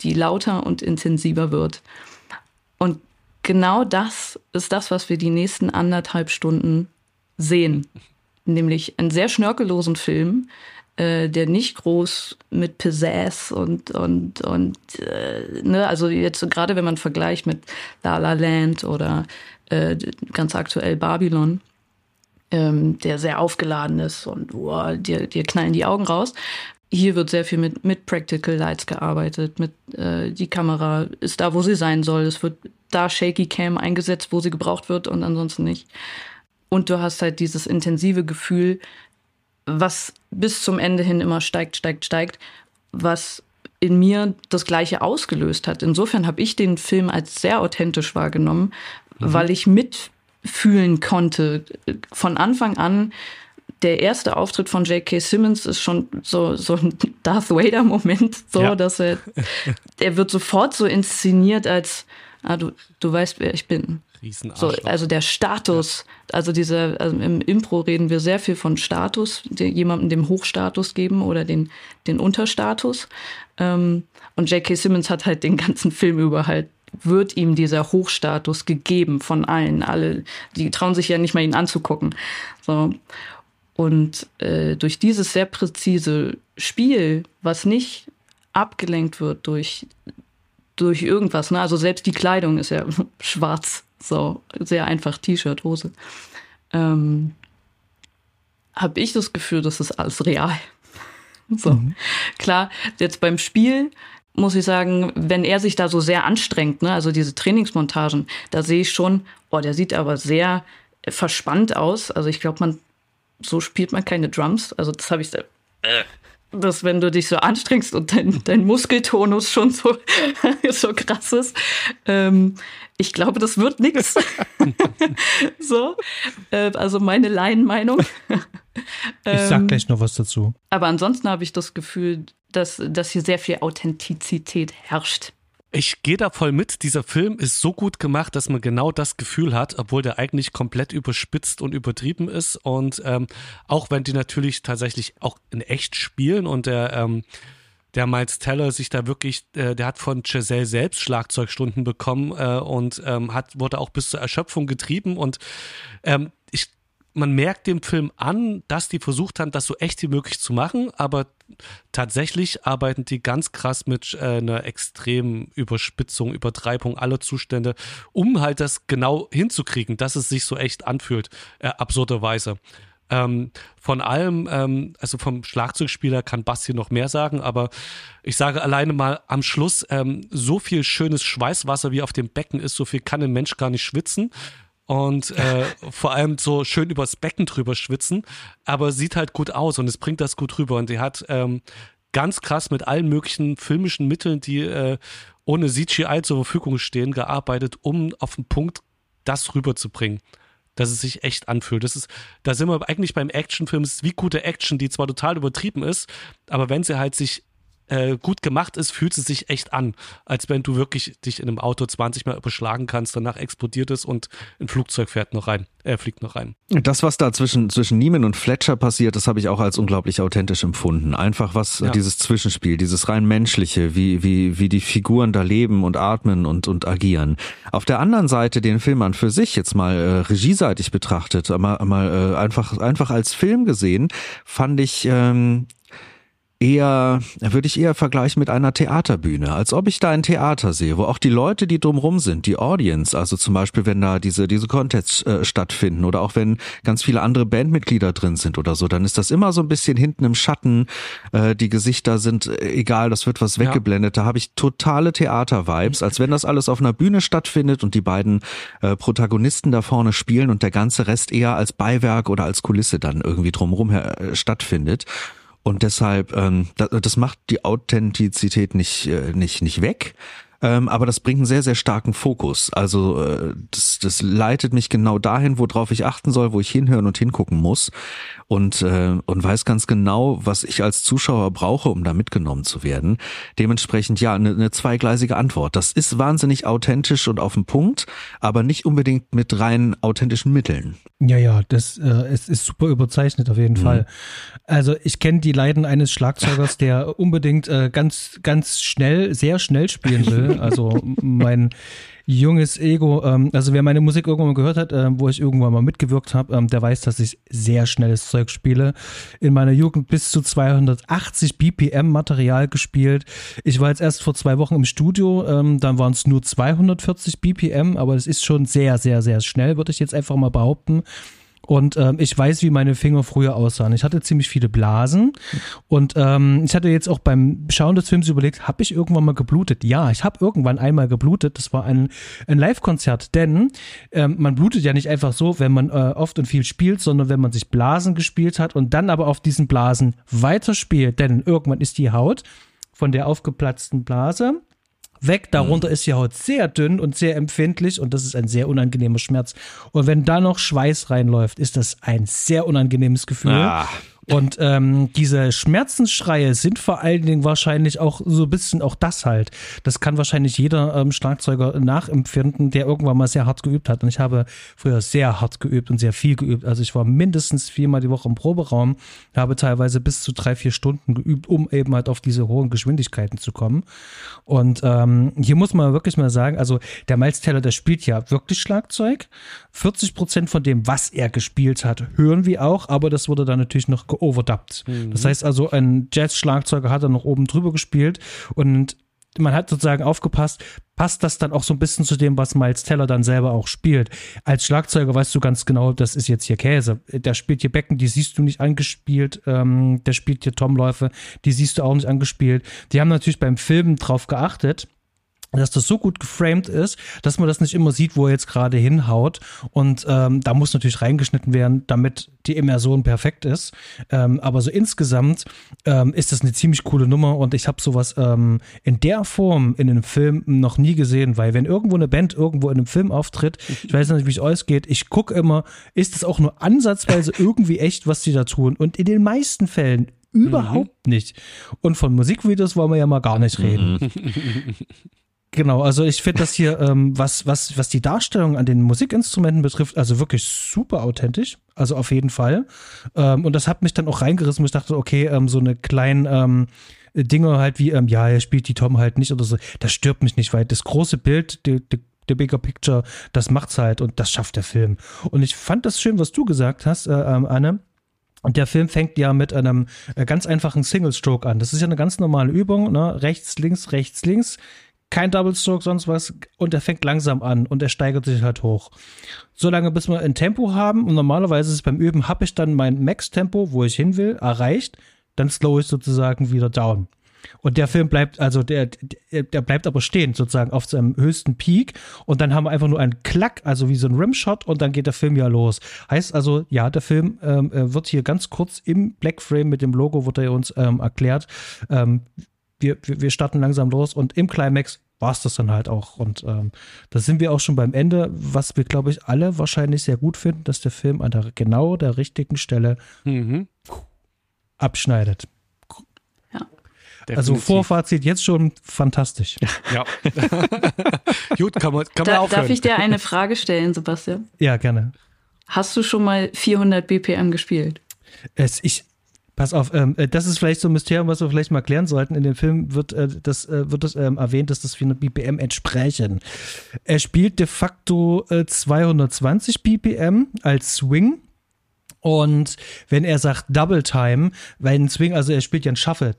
die lauter und intensiver wird. Und genau das ist das, was wir die nächsten anderthalb Stunden sehen nämlich einen sehr schnörkellosen Film, äh, der nicht groß mit Pizzazz und und und äh, ne, also jetzt gerade wenn man vergleicht mit La La Land oder äh, ganz aktuell Babylon, ähm, der sehr aufgeladen ist und oh, dir, dir knallen die Augen raus. Hier wird sehr viel mit, mit Practical Lights gearbeitet, mit äh, die Kamera ist da, wo sie sein soll. Es wird da Shaky Cam eingesetzt, wo sie gebraucht wird und ansonsten nicht. Und du hast halt dieses intensive Gefühl, was bis zum Ende hin immer steigt, steigt, steigt, was in mir das Gleiche ausgelöst hat. Insofern habe ich den Film als sehr authentisch wahrgenommen, mhm. weil ich mitfühlen konnte. Von Anfang an, der erste Auftritt von J.K. Simmons ist schon so, so ein Darth Vader-Moment, so, ja. dass er, er wird sofort so inszeniert als, ah, du, du weißt, wer ich bin. So, also der Status, ja. also diese, also im Impro reden wir sehr viel von Status, jemandem dem Hochstatus geben oder den, den Unterstatus. Ähm, und J.K. Simmons hat halt den ganzen Film über halt wird ihm dieser Hochstatus gegeben von allen. Alle, die trauen sich ja nicht mal ihn anzugucken. So. Und äh, durch dieses sehr präzise Spiel, was nicht abgelenkt wird durch, durch irgendwas, ne? also selbst die Kleidung ist ja schwarz so sehr einfach T-Shirt, Hose. Ähm, habe ich das Gefühl, das ist alles real. so. Mhm. Klar, jetzt beim Spiel muss ich sagen, wenn er sich da so sehr anstrengt, ne, also diese Trainingsmontagen, da sehe ich schon, oh, der sieht aber sehr verspannt aus. Also ich glaube, man so spielt man keine Drums. Also das habe ich da, äh, dass wenn du dich so anstrengst und dein, dein Muskeltonus schon so, so krass ist, ähm, ich glaube, das wird nichts. so, äh, also meine Laienmeinung. ich sag ähm, gleich noch was dazu. Aber ansonsten habe ich das Gefühl, dass, dass hier sehr viel Authentizität herrscht. Ich gehe da voll mit. Dieser Film ist so gut gemacht, dass man genau das Gefühl hat, obwohl der eigentlich komplett überspitzt und übertrieben ist. Und ähm, auch wenn die natürlich tatsächlich auch in echt spielen und der ähm, der Miles Teller sich da wirklich, äh, der hat von Giselle selbst Schlagzeugstunden bekommen äh, und ähm, hat, wurde auch bis zur Erschöpfung getrieben und ähm, man merkt dem Film an, dass die versucht haben, das so echt wie möglich zu machen, aber tatsächlich arbeiten die ganz krass mit äh, einer extremen Überspitzung, Übertreibung aller Zustände, um halt das genau hinzukriegen, dass es sich so echt anfühlt, äh, absurderweise. Ähm, von allem, ähm, also vom Schlagzeugspieler kann Basti noch mehr sagen, aber ich sage alleine mal am Schluss, ähm, so viel schönes Schweißwasser wie auf dem Becken ist, so viel kann ein Mensch gar nicht schwitzen und äh, vor allem so schön übers Becken drüber schwitzen, aber sieht halt gut aus und es bringt das gut rüber und die hat ähm, ganz krass mit allen möglichen filmischen Mitteln, die äh, ohne CGI zur Verfügung stehen, gearbeitet, um auf den Punkt das rüberzubringen. Dass es sich echt anfühlt. Das ist, da sind wir eigentlich beim Actionfilm. Es ist wie gute Action, die zwar total übertrieben ist, aber wenn sie halt sich äh, gut gemacht ist, fühlt es sich echt an, als wenn du wirklich dich in einem Auto 20 Mal überschlagen kannst, danach explodiert es und ein Flugzeug fährt noch rein, äh, fliegt noch rein. Das, was da zwischen, zwischen Neiman und Fletcher passiert, das habe ich auch als unglaublich authentisch empfunden. Einfach was, ja. dieses Zwischenspiel, dieses rein menschliche, wie, wie, wie die Figuren da leben und atmen und, und agieren. Auf der anderen Seite den Film an für sich jetzt mal äh, regieseitig betrachtet, mal, mal äh, einfach, einfach als Film gesehen, fand ich ähm, eher, würde ich eher vergleichen mit einer Theaterbühne, als ob ich da ein Theater sehe, wo auch die Leute, die drumrum sind, die Audience, also zum Beispiel, wenn da diese, diese Contests äh, stattfinden oder auch wenn ganz viele andere Bandmitglieder drin sind oder so, dann ist das immer so ein bisschen hinten im Schatten, äh, die Gesichter sind äh, egal, das wird was weggeblendet, ja. da habe ich totale Theater-Vibes, als wenn das alles auf einer Bühne stattfindet und die beiden äh, Protagonisten da vorne spielen und der ganze Rest eher als Beiwerk oder als Kulisse dann irgendwie drumrum her, äh, stattfindet. Und deshalb, ähm, das, das macht die Authentizität nicht, äh, nicht, nicht weg. Ähm, aber das bringt einen sehr, sehr starken Fokus. Also äh, das, das leitet mich genau dahin, worauf ich achten soll, wo ich hinhören und hingucken muss und, äh, und weiß ganz genau, was ich als Zuschauer brauche, um da mitgenommen zu werden. Dementsprechend ja, eine, eine zweigleisige Antwort. Das ist wahnsinnig authentisch und auf den Punkt, aber nicht unbedingt mit rein authentischen Mitteln. Ja, ja, das äh, es ist super überzeichnet auf jeden mhm. Fall. Also ich kenne die Leiden eines Schlagzeugers, der unbedingt äh, ganz, ganz schnell, sehr schnell spielen will. Also mein junges Ego. Ähm, also wer meine Musik irgendwann mal gehört hat, äh, wo ich irgendwann mal mitgewirkt habe, ähm, der weiß, dass ich sehr schnelles Zeug spiele. In meiner Jugend bis zu 280 BPM Material gespielt. Ich war jetzt erst vor zwei Wochen im Studio, ähm, dann waren es nur 240 BPM, aber es ist schon sehr, sehr, sehr schnell, würde ich jetzt einfach mal behaupten. Und ähm, ich weiß, wie meine Finger früher aussahen. Ich hatte ziemlich viele Blasen. Und ähm, ich hatte jetzt auch beim Schauen des Films überlegt, habe ich irgendwann mal geblutet? Ja, ich habe irgendwann einmal geblutet. Das war ein, ein Live-Konzert. Denn ähm, man blutet ja nicht einfach so, wenn man äh, oft und viel spielt, sondern wenn man sich Blasen gespielt hat und dann aber auf diesen Blasen weiterspielt. Denn irgendwann ist die Haut von der aufgeplatzten Blase weg. Darunter mhm. ist die Haut sehr dünn und sehr empfindlich und das ist ein sehr unangenehmer Schmerz. Und wenn da noch Schweiß reinläuft, ist das ein sehr unangenehmes Gefühl. Ah. Und ähm, diese Schmerzensschreie sind vor allen Dingen wahrscheinlich auch so ein bisschen auch das halt. Das kann wahrscheinlich jeder ähm, Schlagzeuger nachempfinden, der irgendwann mal sehr hart geübt hat. Und ich habe früher sehr hart geübt und sehr viel geübt. Also ich war mindestens viermal die Woche im Proberaum, habe teilweise bis zu drei, vier Stunden geübt, um eben halt auf diese hohen Geschwindigkeiten zu kommen. Und ähm, hier muss man wirklich mal sagen, also der Miles Teller, der spielt ja wirklich Schlagzeug. 40 Prozent von dem, was er gespielt hat, hören wir auch, aber das wurde dann natürlich noch geoverdubbt. Mhm. Das heißt also, ein Jazz-Schlagzeuger hat dann noch oben drüber gespielt und man hat sozusagen aufgepasst, passt das dann auch so ein bisschen zu dem, was Miles Teller dann selber auch spielt. Als Schlagzeuger weißt du ganz genau, das ist jetzt hier Käse. Der spielt hier Becken, die siehst du nicht angespielt. Ähm, der spielt hier Tomläufe, die siehst du auch nicht angespielt. Die haben natürlich beim Filmen drauf geachtet, dass das so gut geframed ist, dass man das nicht immer sieht, wo er jetzt gerade hinhaut. Und ähm, da muss natürlich reingeschnitten werden, damit die Immersion perfekt ist. Ähm, aber so insgesamt ähm, ist das eine ziemlich coole Nummer und ich habe sowas ähm, in der Form in einem Film noch nie gesehen, weil wenn irgendwo eine Band irgendwo in einem Film auftritt, ich weiß nicht, wie es euch geht, ich gucke immer, ist es auch nur ansatzweise irgendwie echt, was die da tun? Und in den meisten Fällen überhaupt mhm. nicht. Und von Musikvideos wollen wir ja mal gar nicht reden. Genau, also ich finde das hier, ähm, was, was, was die Darstellung an den Musikinstrumenten betrifft, also wirklich super authentisch. Also auf jeden Fall. Ähm, und das hat mich dann auch reingerissen, wo ich dachte, okay, ähm, so eine kleinen ähm, Dinge halt wie, ähm, ja, er spielt die Tom halt nicht oder so, das stört mich nicht, weil das große Bild, die, die, the bigger picture, das macht's halt und das schafft der Film. Und ich fand das schön, was du gesagt hast, äh, ähm, Anne. Und der Film fängt ja mit einem äh, ganz einfachen Single Stroke an. Das ist ja eine ganz normale Übung, ne? Rechts, links, rechts, links. Kein Double Stroke, sonst was. Und er fängt langsam an und er steigert sich halt hoch. Solange bis wir ein Tempo haben. Und normalerweise ist es beim Üben, habe ich dann mein Max-Tempo, wo ich hin will, erreicht. Dann slow ich sozusagen wieder down. Und der Film bleibt, also der, der, bleibt aber stehen, sozusagen auf seinem höchsten Peak. Und dann haben wir einfach nur einen Klack, also wie so ein Rimshot, und dann geht der Film ja los. Heißt also, ja, der Film ähm, äh, wird hier ganz kurz im Blackframe mit dem Logo, wird er uns ähm, erklärt. Ähm, wir, wir starten langsam los und im Climax war es das dann halt auch. Und ähm, da sind wir auch schon beim Ende, was wir, glaube ich, alle wahrscheinlich sehr gut finden, dass der Film an der genau der richtigen Stelle mhm. abschneidet. Also Vorfazit jetzt schon fantastisch. Ja. Gut, kann man, kann man da, aufhören. Darf ich dir eine Frage stellen, Sebastian? Ja, gerne. Hast du schon mal 400 BPM gespielt? Es, ich, Pass auf, ähm, äh, das ist vielleicht so ein Mysterium, was wir vielleicht mal klären sollten. In dem Film wird äh, das, äh, wird das ähm, erwähnt, dass das 400 BPM entsprechen. Er spielt de facto äh, 220 BPM als Swing. Und wenn er sagt Double Time, weil ein Swing, also er spielt ja ein Shuffle,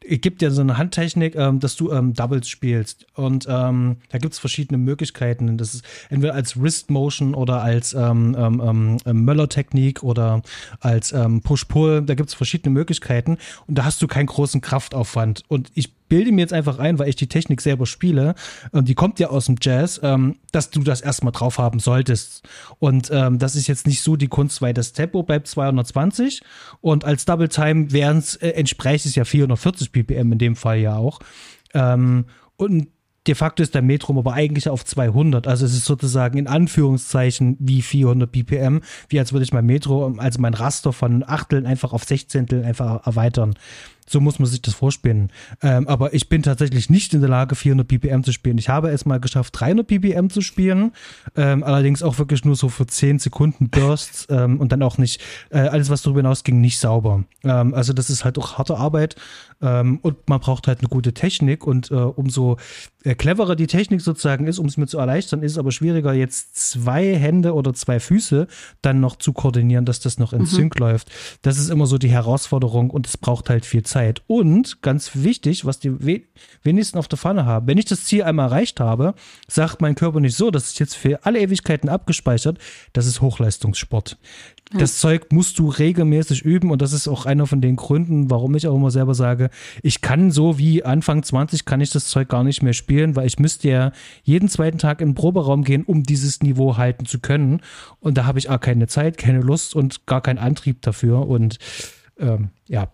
gibt ja so eine Handtechnik, ähm, dass du ähm, Doubles spielst. Und ähm, da gibt es verschiedene Möglichkeiten. Das ist entweder als Wrist Motion oder als ähm, ähm, ähm, Möller-Technik oder als ähm, Push-Pull. Da gibt es verschiedene Möglichkeiten. Und da hast du keinen großen Kraftaufwand. Und ich bilde mir jetzt einfach ein, weil ich die Technik selber spiele, und die kommt ja aus dem Jazz, ähm, dass du das erstmal drauf haben solltest. Und ähm, das ist jetzt nicht so die Kunst, weil das Tempo bleibt 220 und als Double Time wären äh, entspricht es ja 440 BPM in dem Fall ja auch. Ähm, und de facto ist der Metrum aber eigentlich auf 200. Also es ist sozusagen in Anführungszeichen wie 400 BPM, wie als würde ich mein Metro, also mein Raster von Achteln einfach auf Sechzehntel einfach erweitern. So muss man sich das vorspielen. Ähm, aber ich bin tatsächlich nicht in der Lage, 400 BPM zu spielen. Ich habe es mal geschafft, 300 BPM zu spielen. Ähm, allerdings auch wirklich nur so für 10 Sekunden Bursts ähm, und dann auch nicht, äh, alles was darüber hinaus ging, nicht sauber. Ähm, also das ist halt auch harte Arbeit ähm, und man braucht halt eine gute Technik und äh, umso äh, cleverer die Technik sozusagen ist, um es mir zu erleichtern, ist es aber schwieriger, jetzt zwei Hände oder zwei Füße dann noch zu koordinieren, dass das noch in mhm. Sync läuft. Das ist immer so die Herausforderung und es braucht halt viel Zeit. Zeit. Und ganz wichtig, was die wenigsten auf der Pfanne haben, wenn ich das Ziel einmal erreicht habe, sagt mein Körper nicht so, das ist jetzt für alle Ewigkeiten abgespeichert, das ist Hochleistungssport. Das Zeug musst du regelmäßig üben und das ist auch einer von den Gründen, warum ich auch immer selber sage, ich kann so wie Anfang 20 kann ich das Zeug gar nicht mehr spielen, weil ich müsste ja jeden zweiten Tag in den Proberaum gehen, um dieses Niveau halten zu können. Und da habe ich auch keine Zeit, keine Lust und gar keinen Antrieb dafür. Und ähm, ja,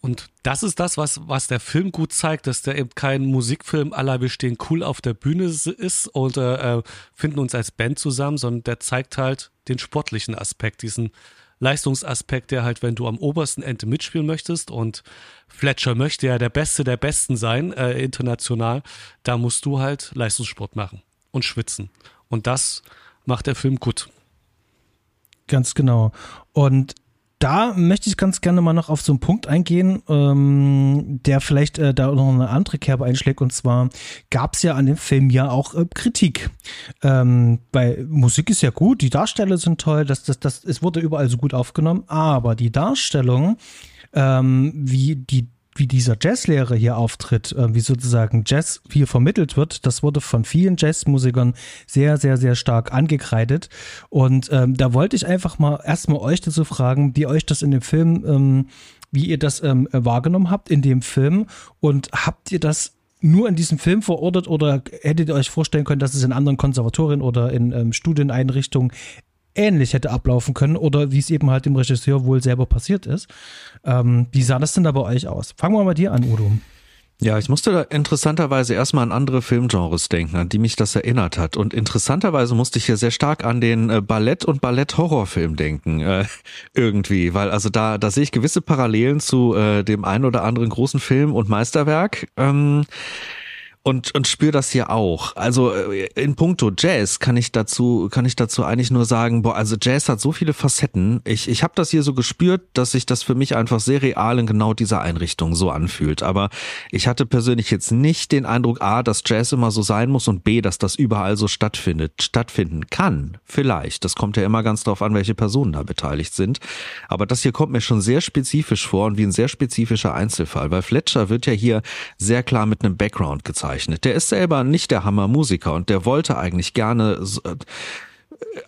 und das ist das, was, was der Film gut zeigt, dass der eben kein Musikfilm aller wir stehen cool auf der Bühne ist und äh, finden uns als Band zusammen, sondern der zeigt halt den sportlichen Aspekt, diesen Leistungsaspekt, der halt, wenn du am obersten Ende mitspielen möchtest und Fletcher möchte ja der Beste der Besten sein, äh, international, da musst du halt Leistungssport machen und schwitzen. Und das macht der Film gut. Ganz genau. Und da möchte ich ganz gerne mal noch auf so einen Punkt eingehen, ähm, der vielleicht äh, da noch eine andere Kerbe einschlägt. Und zwar gab es ja an dem Film ja auch äh, Kritik. Ähm, weil Musik ist ja gut, die Darsteller sind toll, das, das, das, es wurde überall so gut aufgenommen, aber die Darstellung, ähm, wie die wie dieser Jazzlehrer hier auftritt, äh, wie sozusagen Jazz hier vermittelt wird, das wurde von vielen Jazzmusikern sehr, sehr, sehr stark angekreidet. Und ähm, da wollte ich einfach mal erstmal euch dazu fragen, wie euch das in dem Film, ähm, wie ihr das ähm, wahrgenommen habt in dem Film und habt ihr das nur in diesem Film verortet oder hättet ihr euch vorstellen können, dass es in anderen Konservatorien oder in ähm, Studieneinrichtungen ähnlich hätte ablaufen können oder wie es eben halt dem Regisseur wohl selber passiert ist. Ähm, wie sah das denn da bei euch aus? Fangen wir mal dir an, Udo. Ja, ich musste da interessanterweise erstmal an andere Filmgenres denken, an die mich das erinnert hat. Und interessanterweise musste ich hier sehr stark an den äh, Ballett- und Ballett-Horrorfilm denken, äh, irgendwie. Weil also da, da sehe ich gewisse Parallelen zu äh, dem einen oder anderen großen Film und Meisterwerk. Ähm, und, und spüre das hier auch. Also äh, in puncto Jazz kann ich dazu, kann ich dazu eigentlich nur sagen, boah, also Jazz hat so viele Facetten. Ich, ich habe das hier so gespürt, dass sich das für mich einfach sehr real in genau dieser Einrichtung so anfühlt. Aber ich hatte persönlich jetzt nicht den Eindruck, A, dass Jazz immer so sein muss und B, dass das überall so stattfindet, stattfinden kann. Vielleicht. Das kommt ja immer ganz darauf an, welche Personen da beteiligt sind. Aber das hier kommt mir schon sehr spezifisch vor und wie ein sehr spezifischer Einzelfall, weil Fletcher wird ja hier sehr klar mit einem Background gezeichnet. Der ist selber nicht der Hammermusiker und der wollte eigentlich gerne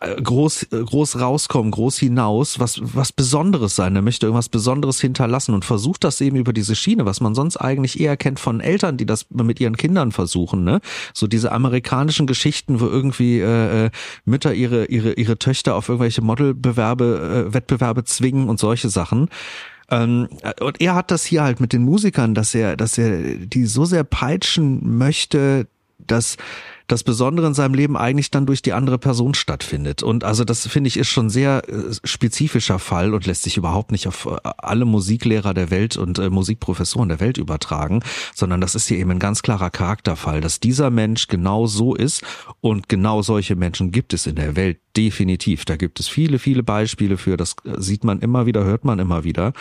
äh, groß, groß rauskommen, groß hinaus, was, was Besonderes sein. Er möchte irgendwas Besonderes hinterlassen und versucht das eben über diese Schiene, was man sonst eigentlich eher kennt von Eltern, die das mit ihren Kindern versuchen, ne? So diese amerikanischen Geschichten, wo irgendwie äh, äh Mütter ihre, ihre, ihre Töchter auf irgendwelche Modelbewerbe, äh, Wettbewerbe zwingen und solche Sachen. Ähm, und er hat das hier halt mit den Musikern, dass er, dass er die so sehr peitschen möchte, dass das Besondere in seinem Leben eigentlich dann durch die andere Person stattfindet. Und also das finde ich ist schon sehr äh, spezifischer Fall und lässt sich überhaupt nicht auf äh, alle Musiklehrer der Welt und äh, Musikprofessoren der Welt übertragen, sondern das ist hier eben ein ganz klarer Charakterfall, dass dieser Mensch genau so ist und genau solche Menschen gibt es in der Welt definitiv. Da gibt es viele, viele Beispiele für, das sieht man immer wieder, hört man immer wieder.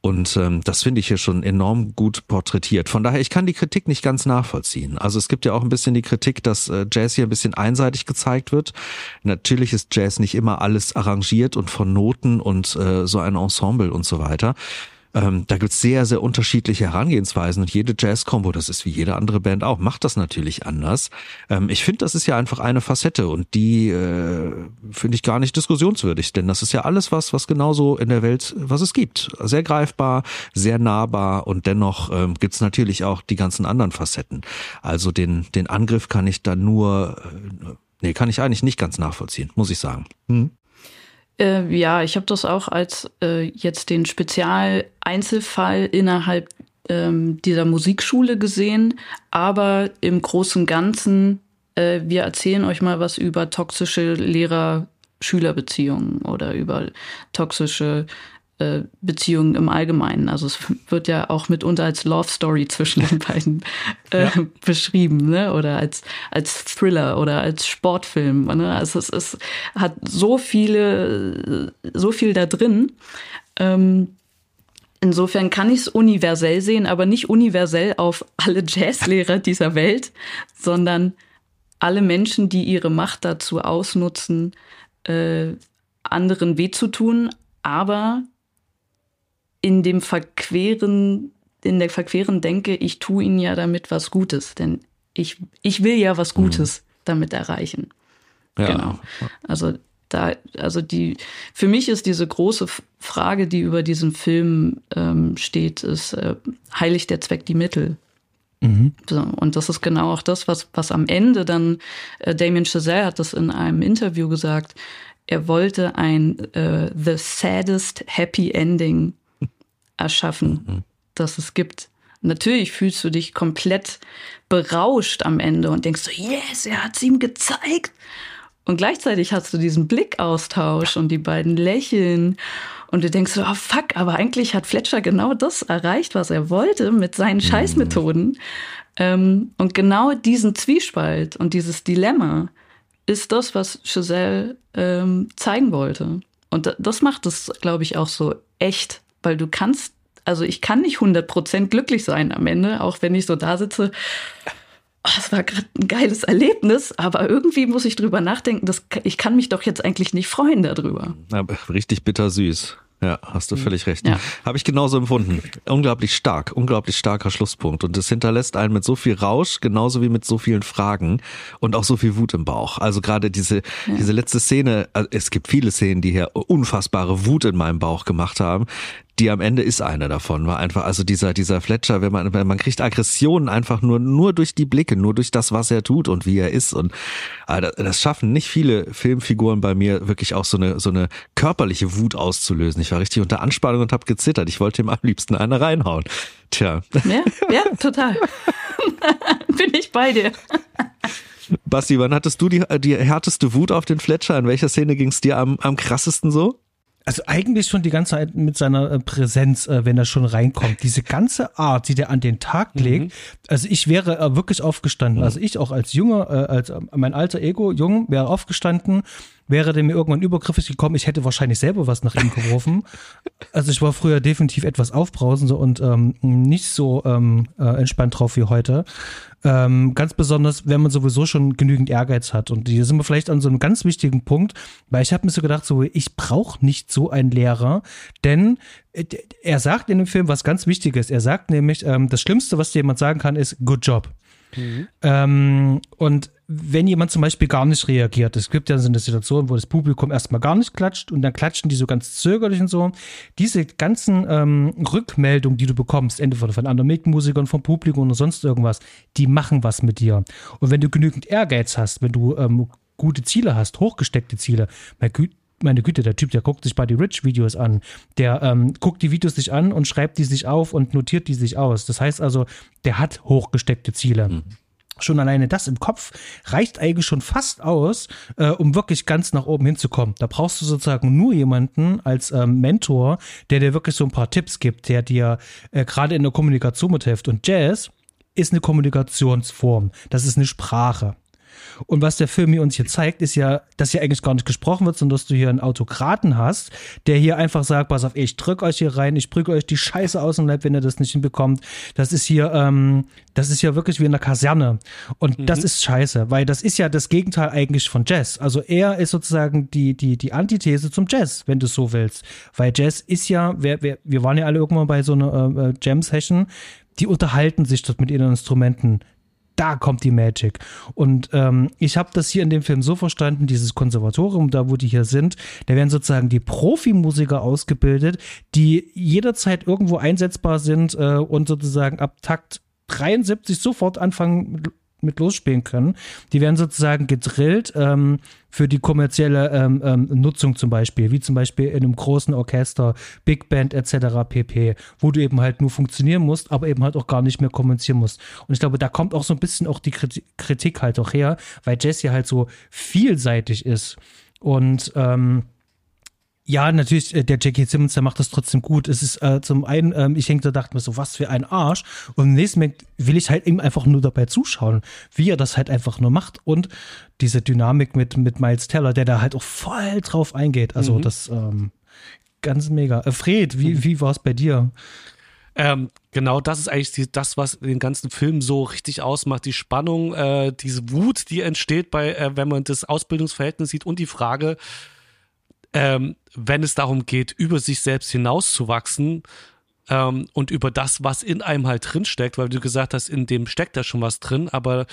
Und ähm, das finde ich hier schon enorm gut porträtiert. Von daher, ich kann die Kritik nicht ganz nachvollziehen. Also es gibt ja auch ein bisschen die Kritik, dass äh, Jazz hier ein bisschen einseitig gezeigt wird. Natürlich ist Jazz nicht immer alles arrangiert und von Noten und äh, so ein Ensemble und so weiter. Ähm, da gibt's sehr, sehr unterschiedliche Herangehensweisen und jede Jazz-Combo, das ist wie jede andere Band auch, macht das natürlich anders. Ähm, ich finde, das ist ja einfach eine Facette und die äh, finde ich gar nicht diskussionswürdig, denn das ist ja alles was, was genauso in der Welt, was es gibt. Sehr greifbar, sehr nahbar und dennoch ähm, gibt's natürlich auch die ganzen anderen Facetten. Also den, den Angriff kann ich da nur, äh, nee, kann ich eigentlich nicht ganz nachvollziehen, muss ich sagen. Hm? Äh, ja, ich habe das auch als äh, jetzt den Spezial-Einzelfall innerhalb ähm, dieser Musikschule gesehen, aber im Großen und Ganzen, äh, wir erzählen euch mal was über toxische Lehrer-Schüler-Beziehungen oder über toxische äh, Beziehungen im Allgemeinen. Also es wird ja auch mitunter als Love Story zwischen den beiden äh, ja. beschrieben, ne? Oder als als Thriller oder als Sportfilm. Ne? Also es, es hat so viele, so viel da drin. Ähm, Insofern kann ich es universell sehen, aber nicht universell auf alle Jazzlehrer dieser Welt, sondern alle Menschen, die ihre Macht dazu ausnutzen, äh, anderen weh zu tun, aber in dem verqueren, in der verqueren Denke, ich tue ihnen ja damit was Gutes, denn ich, ich will ja was Gutes mhm. damit erreichen. Ja. Genau. Also da, also die, für mich ist diese große Frage, die über diesen Film ähm, steht, ist, äh, heiligt der Zweck die Mittel? Mhm. So, und das ist genau auch das, was, was am Ende dann, äh, Damien Chazelle hat das in einem Interview gesagt, er wollte ein äh, The Saddest Happy Ending erschaffen, mhm. das es gibt. Natürlich fühlst du dich komplett berauscht am Ende und denkst so, yes, er hat es ihm gezeigt. Und gleichzeitig hast du diesen Blickaustausch und die beiden lächeln. Und du denkst so, oh fuck, aber eigentlich hat Fletcher genau das erreicht, was er wollte mit seinen mhm. Scheißmethoden. Ähm, und genau diesen Zwiespalt und dieses Dilemma ist das, was Giselle ähm, zeigen wollte. Und das macht es, glaube ich, auch so echt weil du kannst, also ich kann nicht 100% glücklich sein am Ende, auch wenn ich so da sitze. Oh, es war gerade ein geiles Erlebnis, aber irgendwie muss ich drüber nachdenken, dass ich kann mich doch jetzt eigentlich nicht freuen darüber. Aber richtig bittersüß. Ja, hast du mhm. völlig recht. Ja. Habe ich genauso empfunden. Unglaublich stark, unglaublich starker Schlusspunkt. Und es hinterlässt einen mit so viel Rausch, genauso wie mit so vielen Fragen und auch so viel Wut im Bauch. Also gerade diese, ja. diese letzte Szene, also es gibt viele Szenen, die hier unfassbare Wut in meinem Bauch gemacht haben die am Ende ist eine davon, war einfach, also dieser, dieser Fletcher, wenn man, wenn man kriegt Aggressionen einfach nur, nur durch die Blicke, nur durch das, was er tut und wie er ist und ah, das schaffen nicht viele Filmfiguren bei mir wirklich auch so eine, so eine körperliche Wut auszulösen. Ich war richtig unter Anspannung und habe gezittert. Ich wollte ihm am liebsten eine reinhauen. Tja. Ja, ja, total. Bin ich bei dir. Basti, wann hattest du die, die härteste Wut auf den Fletcher? In welcher Szene ging es dir am, am krassesten so? Also eigentlich schon die ganze Zeit mit seiner äh, Präsenz, äh, wenn er schon reinkommt. Diese ganze Art, die der an den Tag mhm. legt. Mhm. Also ich wäre äh, wirklich aufgestanden. Mhm. Also ich auch als Junge, äh, als mein alter Ego, jung, wäre aufgestanden wäre der mir irgendwann übergriffig gekommen, ich hätte wahrscheinlich selber was nach ihm geworfen. also ich war früher definitiv etwas aufbrausender und ähm, nicht so ähm, äh, entspannt drauf wie heute. Ähm, ganz besonders, wenn man sowieso schon genügend Ehrgeiz hat. Und hier sind wir vielleicht an so einem ganz wichtigen Punkt, weil ich habe mir so gedacht, so ich brauche nicht so einen Lehrer, denn äh, er sagt in dem Film was ganz Wichtiges. Er sagt nämlich, ähm, das Schlimmste, was dir jemand sagen kann, ist Good Job. Mhm. Ähm, und wenn jemand zum Beispiel gar nicht reagiert, es gibt ja so eine Situation, wo das Publikum erstmal gar nicht klatscht und dann klatschen die so ganz zögerlich und so. Diese ganzen ähm, Rückmeldungen, die du bekommst, entweder von anderen Mitmusikern, vom Publikum oder sonst irgendwas, die machen was mit dir. Und wenn du genügend Ehrgeiz hast, wenn du ähm, gute Ziele hast, hochgesteckte Ziele, mein Gü meine Güte, der Typ, der guckt sich Buddy Rich Videos an. Der ähm, guckt die Videos sich an und schreibt die sich auf und notiert die sich aus. Das heißt also, der hat hochgesteckte Ziele. Mhm. Schon alleine das im Kopf reicht eigentlich schon fast aus, äh, um wirklich ganz nach oben hinzukommen. Da brauchst du sozusagen nur jemanden als ähm, Mentor, der dir wirklich so ein paar Tipps gibt, der dir äh, gerade in der Kommunikation mithilft. Und Jazz ist eine Kommunikationsform. Das ist eine Sprache. Und was der Film hier uns hier zeigt, ist ja, dass hier eigentlich gar nicht gesprochen wird, sondern dass du hier einen Autokraten hast, der hier einfach sagt, pass auf, ich drück euch hier rein, ich prüge euch die Scheiße aus dem Leib, wenn ihr das nicht hinbekommt. Das ist hier, ähm, das ist ja wirklich wie in der Kaserne. Und mhm. das ist scheiße, weil das ist ja das Gegenteil eigentlich von Jazz. Also er ist sozusagen die, die, die Antithese zum Jazz, wenn du es so willst. Weil Jazz ist ja, wir, wir, wir waren ja alle irgendwann bei so einer äh, Jam-Session, die unterhalten sich dort mit ihren Instrumenten da kommt die Magic. Und ähm, ich habe das hier in dem Film so verstanden, dieses Konservatorium, da wo die hier sind, da werden sozusagen die Profimusiker ausgebildet, die jederzeit irgendwo einsetzbar sind äh, und sozusagen ab Takt 73 sofort anfangen mit losspielen können. Die werden sozusagen gedrillt ähm, für die kommerzielle ähm, ähm, Nutzung zum Beispiel, wie zum Beispiel in einem großen Orchester, Big Band etc. pp, wo du eben halt nur funktionieren musst, aber eben halt auch gar nicht mehr kommunizieren musst. Und ich glaube, da kommt auch so ein bisschen auch die Kritik halt auch her, weil ja halt so vielseitig ist und ähm, ja, natürlich, äh, der Jackie Simmons, der macht das trotzdem gut. Es ist äh, zum einen, ähm, ich denke, da dachte mir so, was für ein Arsch. Und im nächsten Moment will ich halt ihm einfach nur dabei zuschauen, wie er das halt einfach nur macht. Und diese Dynamik mit, mit Miles Teller, der da halt auch voll drauf eingeht. Also mhm. das ähm, ganz mega. Äh, Fred, wie, mhm. wie war es bei dir? Ähm, genau, das ist eigentlich die, das, was den ganzen Film so richtig ausmacht. Die Spannung, äh, diese Wut, die entsteht bei, äh, wenn man das Ausbildungsverhältnis sieht und die Frage, ähm, wenn es darum geht, über sich selbst hinauszuwachsen ähm, und über das, was in einem halt drinsteckt, weil du gesagt hast, in dem steckt da schon was drin, aber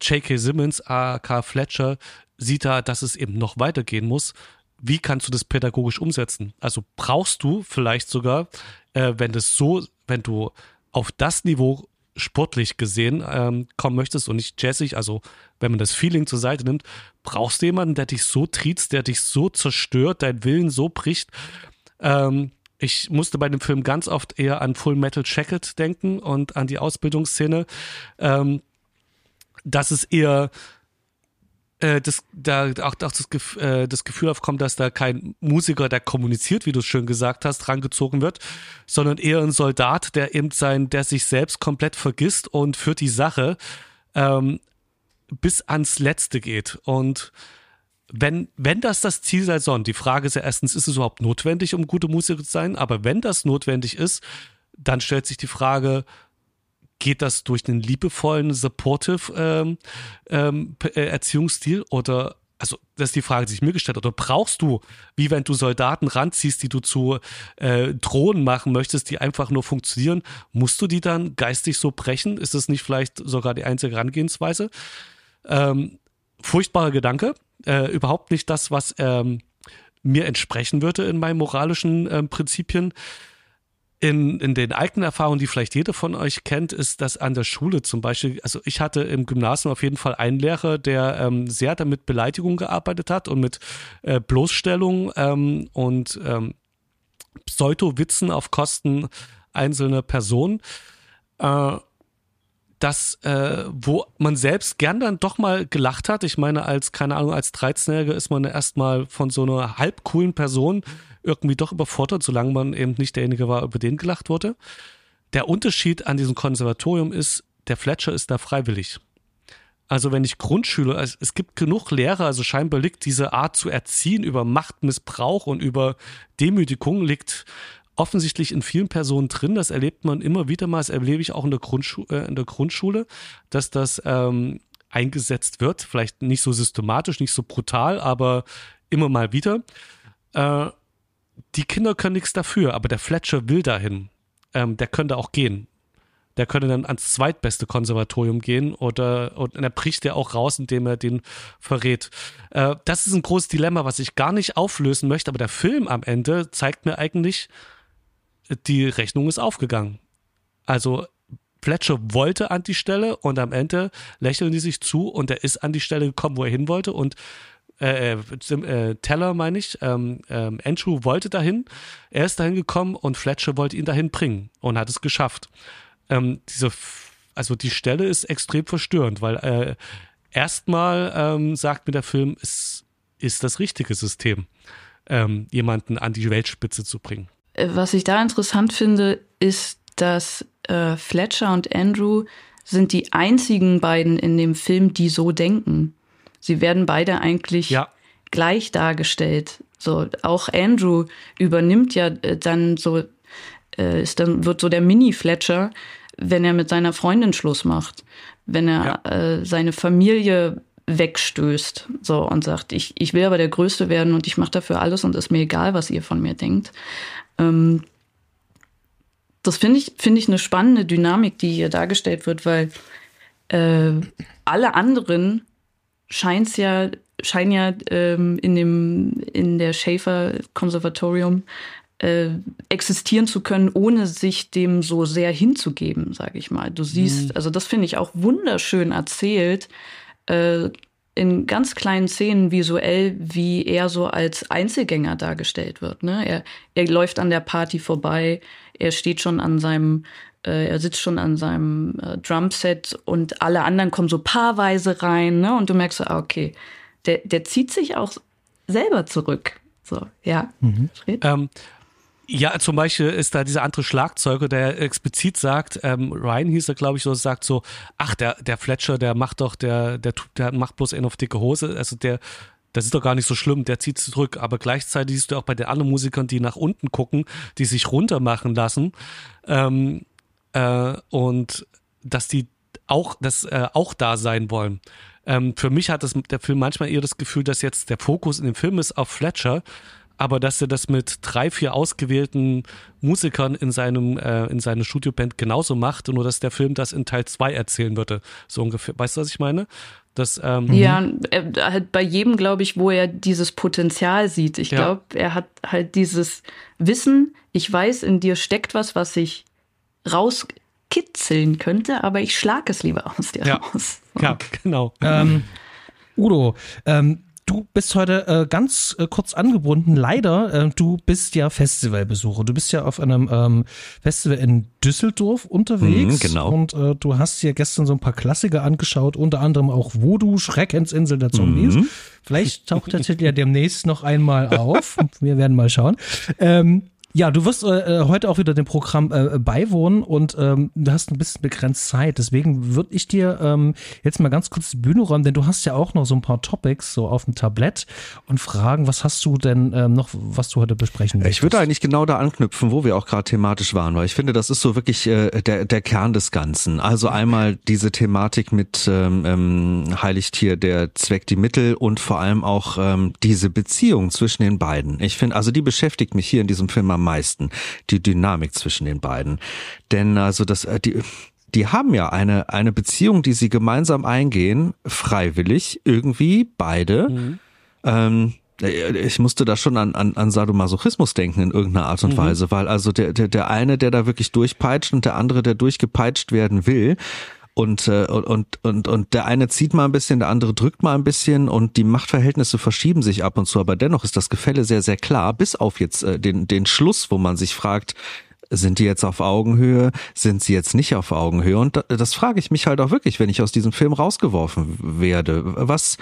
J.K. Simmons, A.K. Fletcher, sieht da, dass es eben noch weitergehen muss. Wie kannst du das pädagogisch umsetzen? Also brauchst du vielleicht sogar, äh, wenn das so, wenn du auf das Niveau sportlich gesehen ähm, kommen möchtest und nicht jazzig, also wenn man das Feeling zur Seite nimmt, brauchst du jemanden, der dich so triezt, der dich so zerstört, dein Willen so bricht. Ähm, ich musste bei dem Film ganz oft eher an Full Metal Jacket denken und an die Ausbildungsszene. Ähm, dass es eher äh, das, da auch, auch das, äh, das Gefühl aufkommt, dass da kein Musiker, der kommuniziert, wie du es schön gesagt hast, rangezogen wird, sondern eher ein Soldat, der eben sein, der sich selbst komplett vergisst und für die Sache ähm, bis ans Letzte geht. Und wenn, wenn das das Ziel sein soll, die Frage ist ja erstens, ist es überhaupt notwendig, um gute Musiker zu sein? Aber wenn das notwendig ist, dann stellt sich die Frage, geht das durch einen liebevollen, supportive ähm, ähm, äh, Erziehungsstil oder also das ist die Frage, die sich mir gestellt hat. Oder brauchst du, wie wenn du Soldaten ranziehst, die du zu äh, Drohnen machen möchtest, die einfach nur funktionieren, musst du die dann geistig so brechen? Ist das nicht vielleicht sogar die einzige Herangehensweise? Ähm, furchtbarer Gedanke. Äh, überhaupt nicht das, was ähm, mir entsprechen würde in meinen moralischen ähm, Prinzipien in, in den eigenen Erfahrungen, die vielleicht jeder von euch kennt, ist, dass an der Schule zum Beispiel, also ich hatte im Gymnasium auf jeden Fall einen Lehrer, der ähm, sehr damit Beleidigung gearbeitet hat und mit äh, Bloßstellung ähm, und ähm, Pseudo-Witzen auf Kosten einzelner Personen. Äh, das, äh, wo man selbst gern dann doch mal gelacht hat. Ich meine, als, keine Ahnung, als 13-Jähriger ist man erstmal von so einer halb coolen Person irgendwie doch überfordert, solange man eben nicht derjenige war, über den gelacht wurde. Der Unterschied an diesem Konservatorium ist, der Fletcher ist da freiwillig. Also wenn ich Grundschüler, also es gibt genug Lehrer, also scheinbar liegt diese Art zu erziehen über Machtmissbrauch und über Demütigung liegt offensichtlich in vielen Personen drin. Das erlebt man immer wieder mal. Das erlebe ich auch in der, Grundschu äh, in der Grundschule, dass das ähm, eingesetzt wird. Vielleicht nicht so systematisch, nicht so brutal, aber immer mal wieder. Äh, die Kinder können nichts dafür, aber der Fletcher will dahin. Ähm, der könnte auch gehen der könnte dann ans zweitbeste Konservatorium gehen oder und er bricht ja auch raus, indem er den verrät. Äh, das ist ein großes Dilemma, was ich gar nicht auflösen möchte, aber der Film am Ende zeigt mir eigentlich, die Rechnung ist aufgegangen. Also Fletcher wollte an die Stelle und am Ende lächeln die sich zu und er ist an die Stelle gekommen, wo er hin wollte und äh, äh, äh Teller meine ich, ähm, ähm, Andrew wollte dahin, er ist dahin gekommen und Fletcher wollte ihn dahin bringen und hat es geschafft ähm, diese, also die Stelle ist extrem verstörend, weil äh, erstmal ähm, sagt mir der Film, es ist das richtige System, ähm, jemanden an die Weltspitze zu bringen. Äh, was ich da interessant finde, ist, dass äh, Fletcher und Andrew sind die einzigen beiden in dem Film, die so denken. Sie werden beide eigentlich ja. gleich dargestellt. So, auch Andrew übernimmt ja äh, dann so, äh, ist dann, wird so der Mini-Fletcher, wenn er mit seiner Freundin Schluss macht, wenn er ja. äh, seine Familie wegstößt so und sagt, ich, ich will aber der Größte werden und ich mache dafür alles und ist mir egal, was ihr von mir denkt. Ähm, das finde ich, finde ich eine spannende Dynamik, die hier dargestellt wird, weil äh, alle anderen scheint's ja, scheinen ja ähm, in dem in der Schaefer Konservatorium äh, existieren zu können, ohne sich dem so sehr hinzugeben, sage ich mal. Du siehst, mhm. also das finde ich auch wunderschön erzählt, äh, in ganz kleinen Szenen visuell, wie er so als Einzelgänger dargestellt wird. Ne? Er, er läuft an der Party vorbei, er steht schon an seinem äh, er sitzt schon an seinem äh, Drumset und alle anderen kommen so paarweise rein, ne? Und du merkst so, ah, okay, der, der zieht sich auch selber zurück. So, ja. Mhm. Ähm, ja, zum Beispiel ist da dieser andere Schlagzeuger, der explizit sagt, ähm, Ryan hieß er, glaube ich, so, sagt so, ach, der, der Fletcher, der macht doch, der, der, der macht bloß einen auf dicke Hose, also der, das ist doch gar nicht so schlimm, der zieht zurück, aber gleichzeitig siehst du auch bei den anderen Musikern, die nach unten gucken, die sich runter machen lassen, ähm, äh, und dass die auch, das, äh, auch da sein wollen. Ähm, für mich hat das, der Film manchmal eher das Gefühl, dass jetzt der Fokus in dem Film ist auf Fletcher, aber dass er das mit drei, vier ausgewählten Musikern in seinem äh, in seiner Studioband genauso macht, nur dass der Film das in Teil zwei erzählen würde, so ungefähr. Weißt du, was ich meine? Das, ähm, ja, er hat bei jedem, glaube ich, wo er dieses Potenzial sieht. Ich ja. glaube, er hat halt dieses Wissen, ich weiß, in dir steckt was, was ich rauskitzeln könnte, aber ich schlage es lieber aus dir ja. raus. So. Ja, genau. Ähm, Udo, ähm, du bist heute äh, ganz äh, kurz angebunden. Leider, äh, du bist ja Festivalbesucher. Du bist ja auf einem ähm, Festival in Düsseldorf unterwegs. Mhm, genau. Und äh, du hast dir gestern so ein paar Klassiker angeschaut, unter anderem auch Voodoo, Schreckensinsel der Zombies. Mhm. Vielleicht taucht der Titel ja demnächst noch einmal auf. Wir werden mal schauen. Ähm, ja, du wirst äh, äh, heute auch wieder dem Programm äh, beiwohnen und ähm, du hast ein bisschen begrenzt Zeit. Deswegen würde ich dir ähm, jetzt mal ganz kurz die Bühne räumen, denn du hast ja auch noch so ein paar Topics so auf dem Tablett und fragen, was hast du denn ähm, noch, was du heute besprechen möchtest? Ich würde eigentlich genau da anknüpfen, wo wir auch gerade thematisch waren, weil ich finde, das ist so wirklich äh, der, der Kern des Ganzen. Also einmal diese Thematik mit ähm, ähm, Heiligtier, der Zweck die Mittel und vor allem auch ähm, diese Beziehung zwischen den beiden. Ich finde, also die beschäftigt mich hier in diesem Film am am meisten, die Dynamik zwischen den beiden. Denn also das, äh, die, die haben ja eine, eine Beziehung, die sie gemeinsam eingehen, freiwillig, irgendwie, beide. Mhm. Ähm, äh, ich musste da schon an, an, an Sadomasochismus denken in irgendeiner Art und mhm. Weise, weil also der, der, der eine, der da wirklich durchpeitscht und der andere, der durchgepeitscht werden will, und, äh, und, und, und der eine zieht mal ein bisschen, der andere drückt mal ein bisschen und die Machtverhältnisse verschieben sich ab und zu, aber dennoch ist das Gefälle sehr, sehr klar, bis auf jetzt äh, den, den Schluss, wo man sich fragt, Sind die jetzt auf Augenhöhe? Sind sie jetzt nicht auf Augenhöhe? Und das frage ich mich halt auch wirklich, wenn ich aus diesem Film rausgeworfen werde. Was,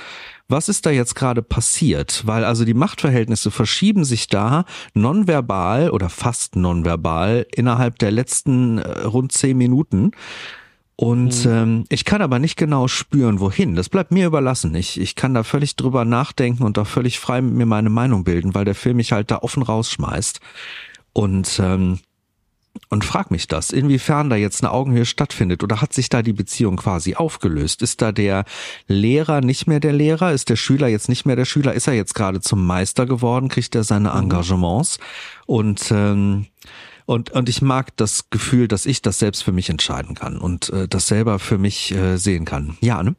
was ist da jetzt gerade passiert? Weil also die Machtverhältnisse verschieben sich da nonverbal oder fast nonverbal innerhalb der letzten äh, rund zehn Minuten. Und mhm. ähm, ich kann aber nicht genau spüren, wohin. Das bleibt mir überlassen. Ich, ich kann da völlig drüber nachdenken und auch völlig frei mit mir meine Meinung bilden, weil der Film mich halt da offen rausschmeißt. Und ähm, und frag mich das, inwiefern da jetzt eine Augenhöhe stattfindet oder hat sich da die Beziehung quasi aufgelöst? Ist da der Lehrer nicht mehr der Lehrer? Ist der Schüler jetzt nicht mehr der Schüler? Ist er jetzt gerade zum Meister geworden? Kriegt er seine mhm. Engagements? Und ähm, und, und ich mag das Gefühl, dass ich das selbst für mich entscheiden kann und äh, das selber für mich äh, sehen kann. Ja, ne?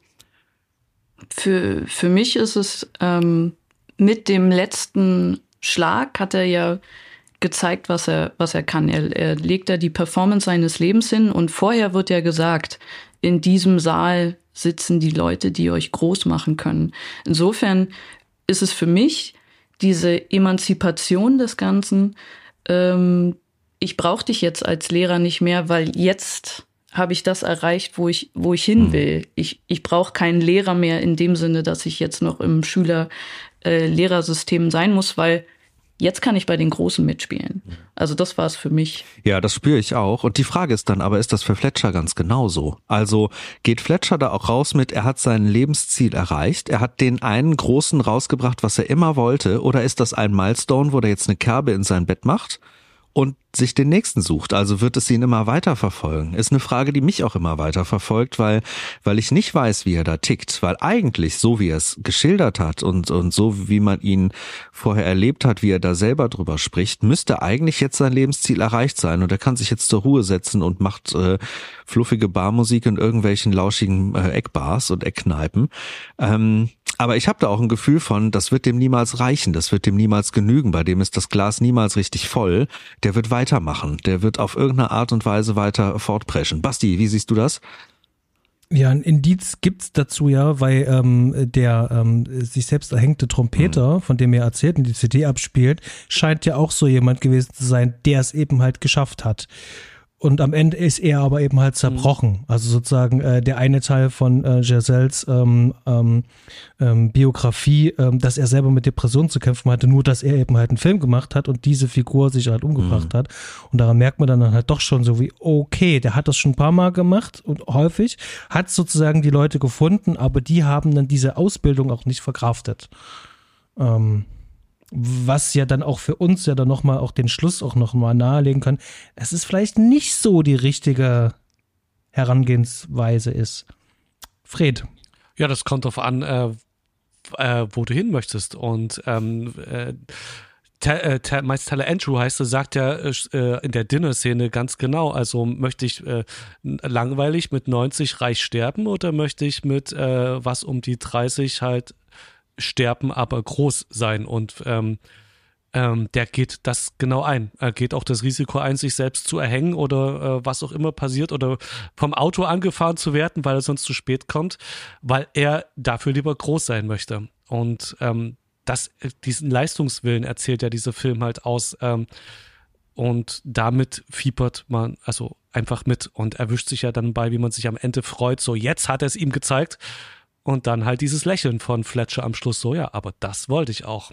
Für, für mich ist es ähm, mit dem letzten Schlag hat er ja gezeigt, was er, was er kann. Er, er legt da die Performance seines Lebens hin und vorher wird ja gesagt, in diesem Saal sitzen die Leute, die euch groß machen können. Insofern ist es für mich diese Emanzipation des Ganzen, ähm, ich brauche dich jetzt als Lehrer nicht mehr, weil jetzt habe ich das erreicht, wo ich, wo ich hin hm. will. Ich, ich brauche keinen Lehrer mehr in dem Sinne, dass ich jetzt noch im Schüler-Lehrersystem äh, sein muss, weil jetzt kann ich bei den Großen mitspielen. Also das war es für mich. Ja, das spüre ich auch. Und die Frage ist dann aber, ist das für Fletcher ganz genauso? Also geht Fletcher da auch raus mit, er hat sein Lebensziel erreicht, er hat den einen Großen rausgebracht, was er immer wollte, oder ist das ein Milestone, wo er jetzt eine Kerbe in sein Bett macht? Und sich den nächsten sucht. Also wird es ihn immer weiter verfolgen. Ist eine Frage, die mich auch immer weiter verfolgt, weil, weil ich nicht weiß, wie er da tickt. Weil eigentlich, so wie er es geschildert hat und, und so wie man ihn vorher erlebt hat, wie er da selber drüber spricht, müsste eigentlich jetzt sein Lebensziel erreicht sein. Und er kann sich jetzt zur Ruhe setzen und macht äh, fluffige Barmusik in irgendwelchen lauschigen äh, Eckbars und Eckkneipen. Ähm, aber ich habe da auch ein Gefühl von, das wird dem niemals reichen, das wird dem niemals genügen, bei dem ist das Glas niemals richtig voll. Der wird weitermachen, der wird auf irgendeine Art und Weise weiter fortpreschen. Basti, wie siehst du das? Ja, ein Indiz gibt's dazu ja, weil ähm, der ähm, sich selbst erhängte Trompeter, mhm. von dem er erzählt und die CD abspielt, scheint ja auch so jemand gewesen zu sein, der es eben halt geschafft hat. Und am Ende ist er aber eben halt zerbrochen. Mhm. Also sozusagen äh, der eine Teil von äh, Giselles ähm, ähm, ähm, Biografie, ähm, dass er selber mit Depressionen zu kämpfen hatte, nur dass er eben halt einen Film gemacht hat und diese Figur sich halt umgebracht mhm. hat. Und daran merkt man dann halt doch schon so wie, okay, der hat das schon ein paar Mal gemacht und häufig, hat sozusagen die Leute gefunden, aber die haben dann diese Ausbildung auch nicht verkraftet. Ähm, was ja dann auch für uns ja dann nochmal auch den Schluss auch nochmal nahelegen kann, dass es vielleicht nicht so die richtige Herangehensweise ist. Fred. Ja, das kommt darauf an, äh, äh, wo du hin möchtest. Und ähm, äh, äh, Miles Teller Andrew heißt, sagt ja äh, in der Dinner-Szene ganz genau, also möchte ich äh, langweilig mit 90 reich sterben oder möchte ich mit äh, was um die 30 halt sterben, aber groß sein. Und ähm, ähm, der geht das genau ein. Er geht auch das Risiko ein, sich selbst zu erhängen oder äh, was auch immer passiert oder vom Auto angefahren zu werden, weil er sonst zu spät kommt, weil er dafür lieber groß sein möchte. Und ähm, das, diesen Leistungswillen erzählt ja dieser Film halt aus. Ähm, und damit fiebert man also einfach mit und erwischt sich ja dann bei, wie man sich am Ende freut. So, jetzt hat er es ihm gezeigt. Und dann halt dieses Lächeln von Fletcher am Schluss so, ja, aber das wollte ich auch.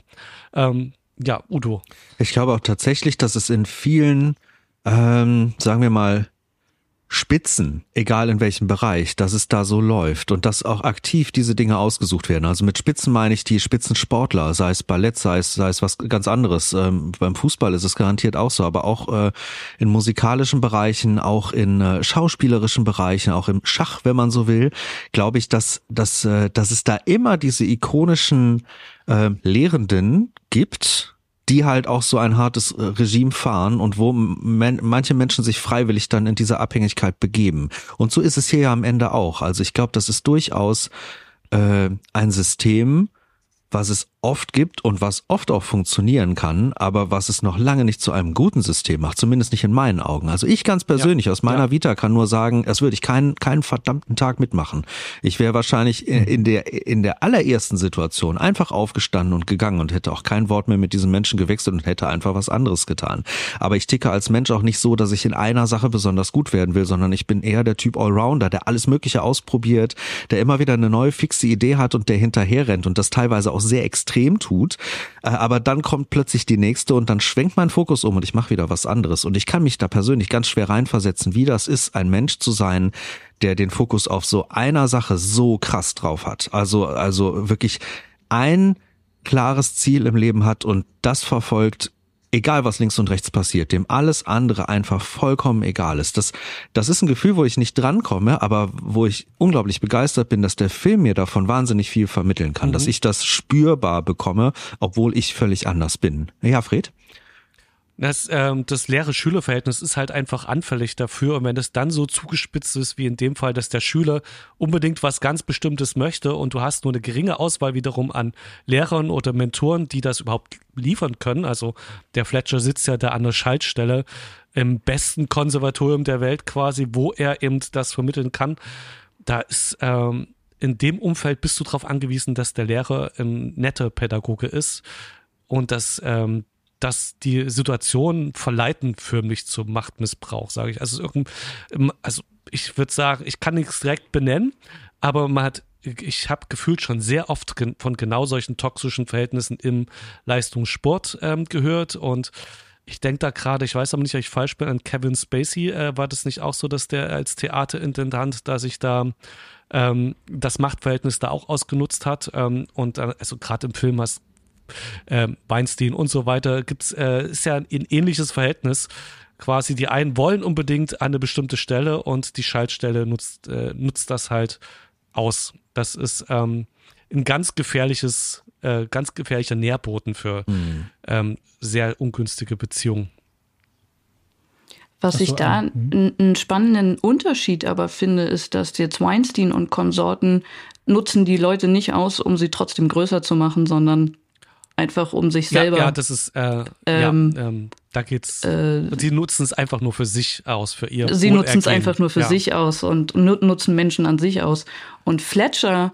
Ähm, ja, Udo. Ich glaube auch tatsächlich, dass es in vielen, ähm, sagen wir mal, Spitzen, egal in welchem Bereich, dass es da so läuft und dass auch aktiv diese Dinge ausgesucht werden. Also mit Spitzen meine ich die Spitzensportler, sei es Ballett, sei es, sei es was ganz anderes. Ähm, beim Fußball ist es garantiert auch so, aber auch äh, in musikalischen Bereichen, auch in äh, schauspielerischen Bereichen, auch im Schach, wenn man so will, glaube ich, dass, dass, äh, dass es da immer diese ikonischen äh, Lehrenden gibt, die halt auch so ein hartes äh, Regime fahren und wo men manche Menschen sich freiwillig dann in diese Abhängigkeit begeben. Und so ist es hier ja am Ende auch. Also ich glaube, das ist durchaus äh, ein System, was es oft gibt und was oft auch funktionieren kann, aber was es noch lange nicht zu einem guten System macht, zumindest nicht in meinen Augen. Also ich ganz persönlich ja. aus meiner ja. Vita kann nur sagen, das würde ich keinen, keinen verdammten Tag mitmachen. Ich wäre wahrscheinlich in der, in der allerersten Situation einfach aufgestanden und gegangen und hätte auch kein Wort mehr mit diesem Menschen gewechselt und hätte einfach was anderes getan. Aber ich ticke als Mensch auch nicht so, dass ich in einer Sache besonders gut werden will, sondern ich bin eher der Typ Allrounder, der alles Mögliche ausprobiert, der immer wieder eine neue fixe Idee hat und der hinterher rennt und das teilweise auch sehr extrem tut. Äh, aber dann kommt plötzlich die nächste und dann schwenkt mein Fokus um und ich mache wieder was anderes. Und ich kann mich da persönlich ganz schwer reinversetzen, wie das ist, ein Mensch zu sein, der den Fokus auf so einer Sache so krass drauf hat. Also, also wirklich ein klares Ziel im Leben hat und das verfolgt egal was links und rechts passiert, dem alles andere einfach vollkommen egal ist. Das, das ist ein Gefühl, wo ich nicht drankomme, aber wo ich unglaublich begeistert bin, dass der Film mir davon wahnsinnig viel vermitteln kann, mhm. dass ich das spürbar bekomme, obwohl ich völlig anders bin. Ja, Fred? Das, ähm, das leere Schülerverhältnis ist halt einfach anfällig dafür. Und wenn das dann so zugespitzt ist, wie in dem Fall, dass der Schüler unbedingt was ganz Bestimmtes möchte und du hast nur eine geringe Auswahl wiederum an Lehrern oder Mentoren, die das überhaupt liefern können. Also der Fletcher sitzt ja da an der Schaltstelle im besten Konservatorium der Welt quasi, wo er eben das vermitteln kann. Da ist ähm, in dem Umfeld bist du darauf angewiesen, dass der Lehrer ein netter Pädagoge ist und dass ähm, dass die Situation verleiten förmlich zum Machtmissbrauch, sage ich. Also, also ich würde sagen, ich kann nichts direkt benennen, aber man hat, ich habe gefühlt schon sehr oft von genau solchen toxischen Verhältnissen im Leistungssport ähm, gehört und ich denke da gerade, ich weiß aber nicht, ob ich falsch bin, an Kevin Spacey äh, war das nicht auch so, dass der als Theaterintendant da sich da ähm, das Machtverhältnis da auch ausgenutzt hat ähm, und also gerade im Film hast äh, Weinstein und so weiter, gibt's, äh, ist ja ein, ein ähnliches Verhältnis. Quasi die einen wollen unbedingt an eine bestimmte Stelle und die Schaltstelle nutzt, äh, nutzt das halt aus. Das ist ähm, ein ganz gefährliches, äh, ganz gefährlicher Nährboten für mhm. ähm, sehr ungünstige Beziehungen. Was so, ich da mhm. einen spannenden Unterschied aber finde, ist, dass jetzt Weinstein und Konsorten nutzen die Leute nicht aus, um sie trotzdem größer zu machen, sondern einfach um sich selber. Ja, ja das ist, äh, ähm, ja, ähm, da geht's. Äh, sie nutzen es einfach nur für sich aus, für ihr. Sie nutzen es einfach nur für ja. sich aus und nutzen Menschen an sich aus. Und Fletcher,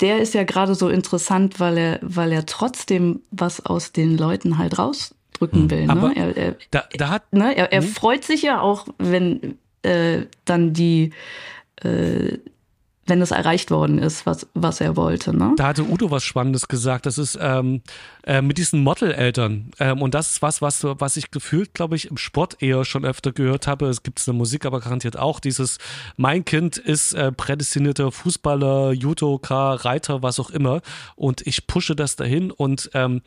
der ist ja gerade so interessant, weil er, weil er trotzdem was aus den Leuten halt rausdrücken hm. will. Ne? Aber er, er, da, da hat, ne? er, er hm. freut sich ja auch, wenn äh, dann die äh, wenn es erreicht worden ist, was, was er wollte. Ne? Da hatte Udo was Spannendes gesagt. Das ist ähm, äh, mit diesen Model-Eltern. Ähm, und das ist was, was, was ich gefühlt, glaube ich, im Sport eher schon öfter gehört habe. Es gibt es in der Musik aber garantiert auch. Dieses, mein Kind ist äh, prädestinierter Fußballer, Judoka, Reiter, was auch immer. Und ich pushe das dahin und ähm,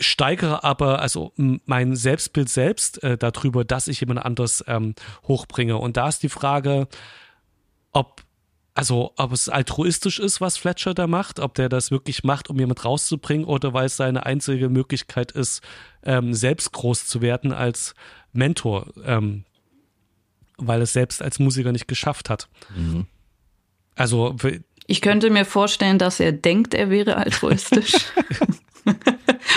steigere aber also mein Selbstbild selbst äh, darüber, dass ich jemand anders ähm, hochbringe. Und da ist die Frage, ob also ob es altruistisch ist, was Fletcher da macht, ob der das wirklich macht, um jemand rauszubringen oder weil es seine einzige Möglichkeit ist, ähm, selbst groß zu werden als Mentor, ähm, weil es selbst als Musiker nicht geschafft hat. Mhm. Also ich könnte mir vorstellen, dass er denkt, er wäre altruistisch.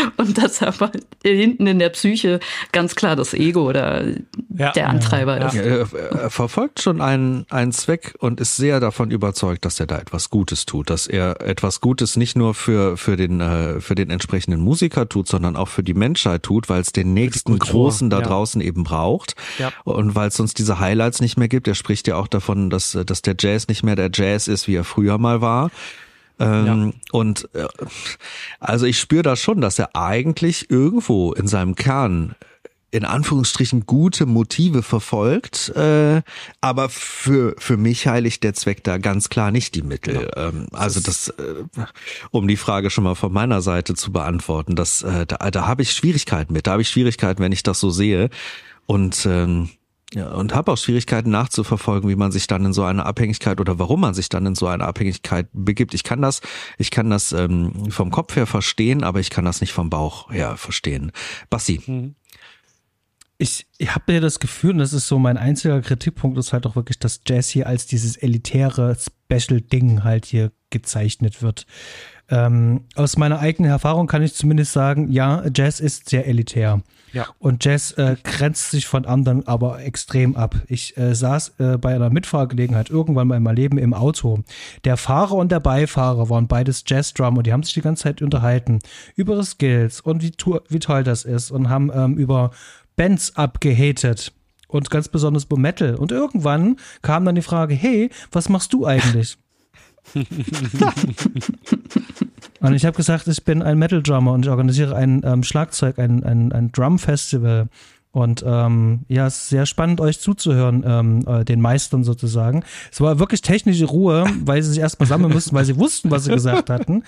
und das aber hinten in der Psyche ganz klar das Ego oder ja, der Antreiber ja, ist. Er verfolgt schon einen, einen Zweck und ist sehr davon überzeugt, dass er da etwas Gutes tut, dass er etwas Gutes nicht nur für, für, den, äh, für den entsprechenden Musiker tut, sondern auch für die Menschheit tut, weil es den nächsten Großen da draußen eben braucht und weil es sonst diese Highlights nicht mehr gibt. Er spricht ja auch davon, dass, dass der Jazz nicht mehr der Jazz ist, wie er früher mal war. Ähm, ja. Und äh, also ich spüre da schon, dass er eigentlich irgendwo in seinem Kern in Anführungsstrichen gute Motive verfolgt, äh, aber für für mich heiligt der Zweck da ganz klar nicht die Mittel. Ja. Ähm, also das, äh, um die Frage schon mal von meiner Seite zu beantworten, das äh, da, da habe ich Schwierigkeiten mit. Da habe ich Schwierigkeiten, wenn ich das so sehe. Und ähm, ja, und habe auch Schwierigkeiten nachzuverfolgen, wie man sich dann in so eine Abhängigkeit oder warum man sich dann in so eine Abhängigkeit begibt. Ich kann das, ich kann das ähm, vom Kopf her verstehen, aber ich kann das nicht vom Bauch her verstehen. Bassi. Mhm. Ich, ich habe mir das Gefühl, und das ist so mein einziger Kritikpunkt, ist halt auch wirklich, dass Jazz hier als dieses elitäre Special-Ding halt hier gezeichnet wird. ähm, aus meiner eigenen Erfahrung kann ich zumindest sagen, ja, Jazz ist sehr elitär. Ja. Und Jazz äh, grenzt sich von anderen aber extrem ab. Ich äh, saß äh, bei einer Mitfahrgelegenheit irgendwann mal in meinem Leben im Auto. Der Fahrer und der Beifahrer waren beides Jazz-Drummer. Die haben sich die ganze Zeit unterhalten über Skills und wie, wie toll das ist und haben ähm, über Bands abgehatet und ganz besonders über Metal. Und irgendwann kam dann die Frage, hey, was machst du eigentlich? und ich habe gesagt, ich bin ein Metal Drummer und ich organisiere ein ähm, Schlagzeug, ein, ein, ein Drum Festival. Und ähm, ja, es ist sehr spannend, euch zuzuhören, ähm, äh, den Meistern sozusagen. Es war wirklich technische Ruhe, weil sie sich erstmal sammeln mussten, weil sie wussten, was sie gesagt hatten.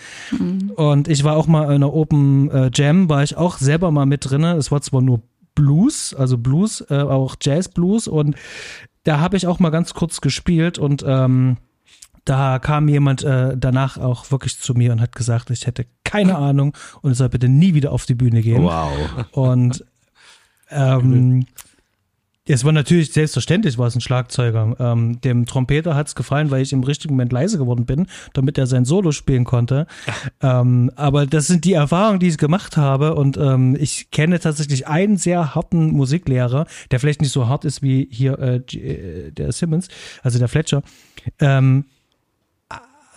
Und ich war auch mal in einer Open äh, Jam, war ich auch selber mal mit drin. Es war zwar nur Blues, also Blues, äh, auch Jazz Blues. Und da habe ich auch mal ganz kurz gespielt und ähm, da kam jemand äh, danach auch wirklich zu mir und hat gesagt, ich hätte keine Ahnung und soll bitte nie wieder auf die Bühne gehen. Wow. Und ähm, es war natürlich selbstverständlich, war es ein Schlagzeuger. Ähm, dem Trompeter hat es gefallen, weil ich im richtigen Moment leise geworden bin, damit er sein Solo spielen konnte. ähm, aber das sind die Erfahrungen, die ich gemacht habe. Und ähm, ich kenne tatsächlich einen sehr harten Musiklehrer, der vielleicht nicht so hart ist wie hier äh, äh der Simmons, also der Fletcher. Ähm,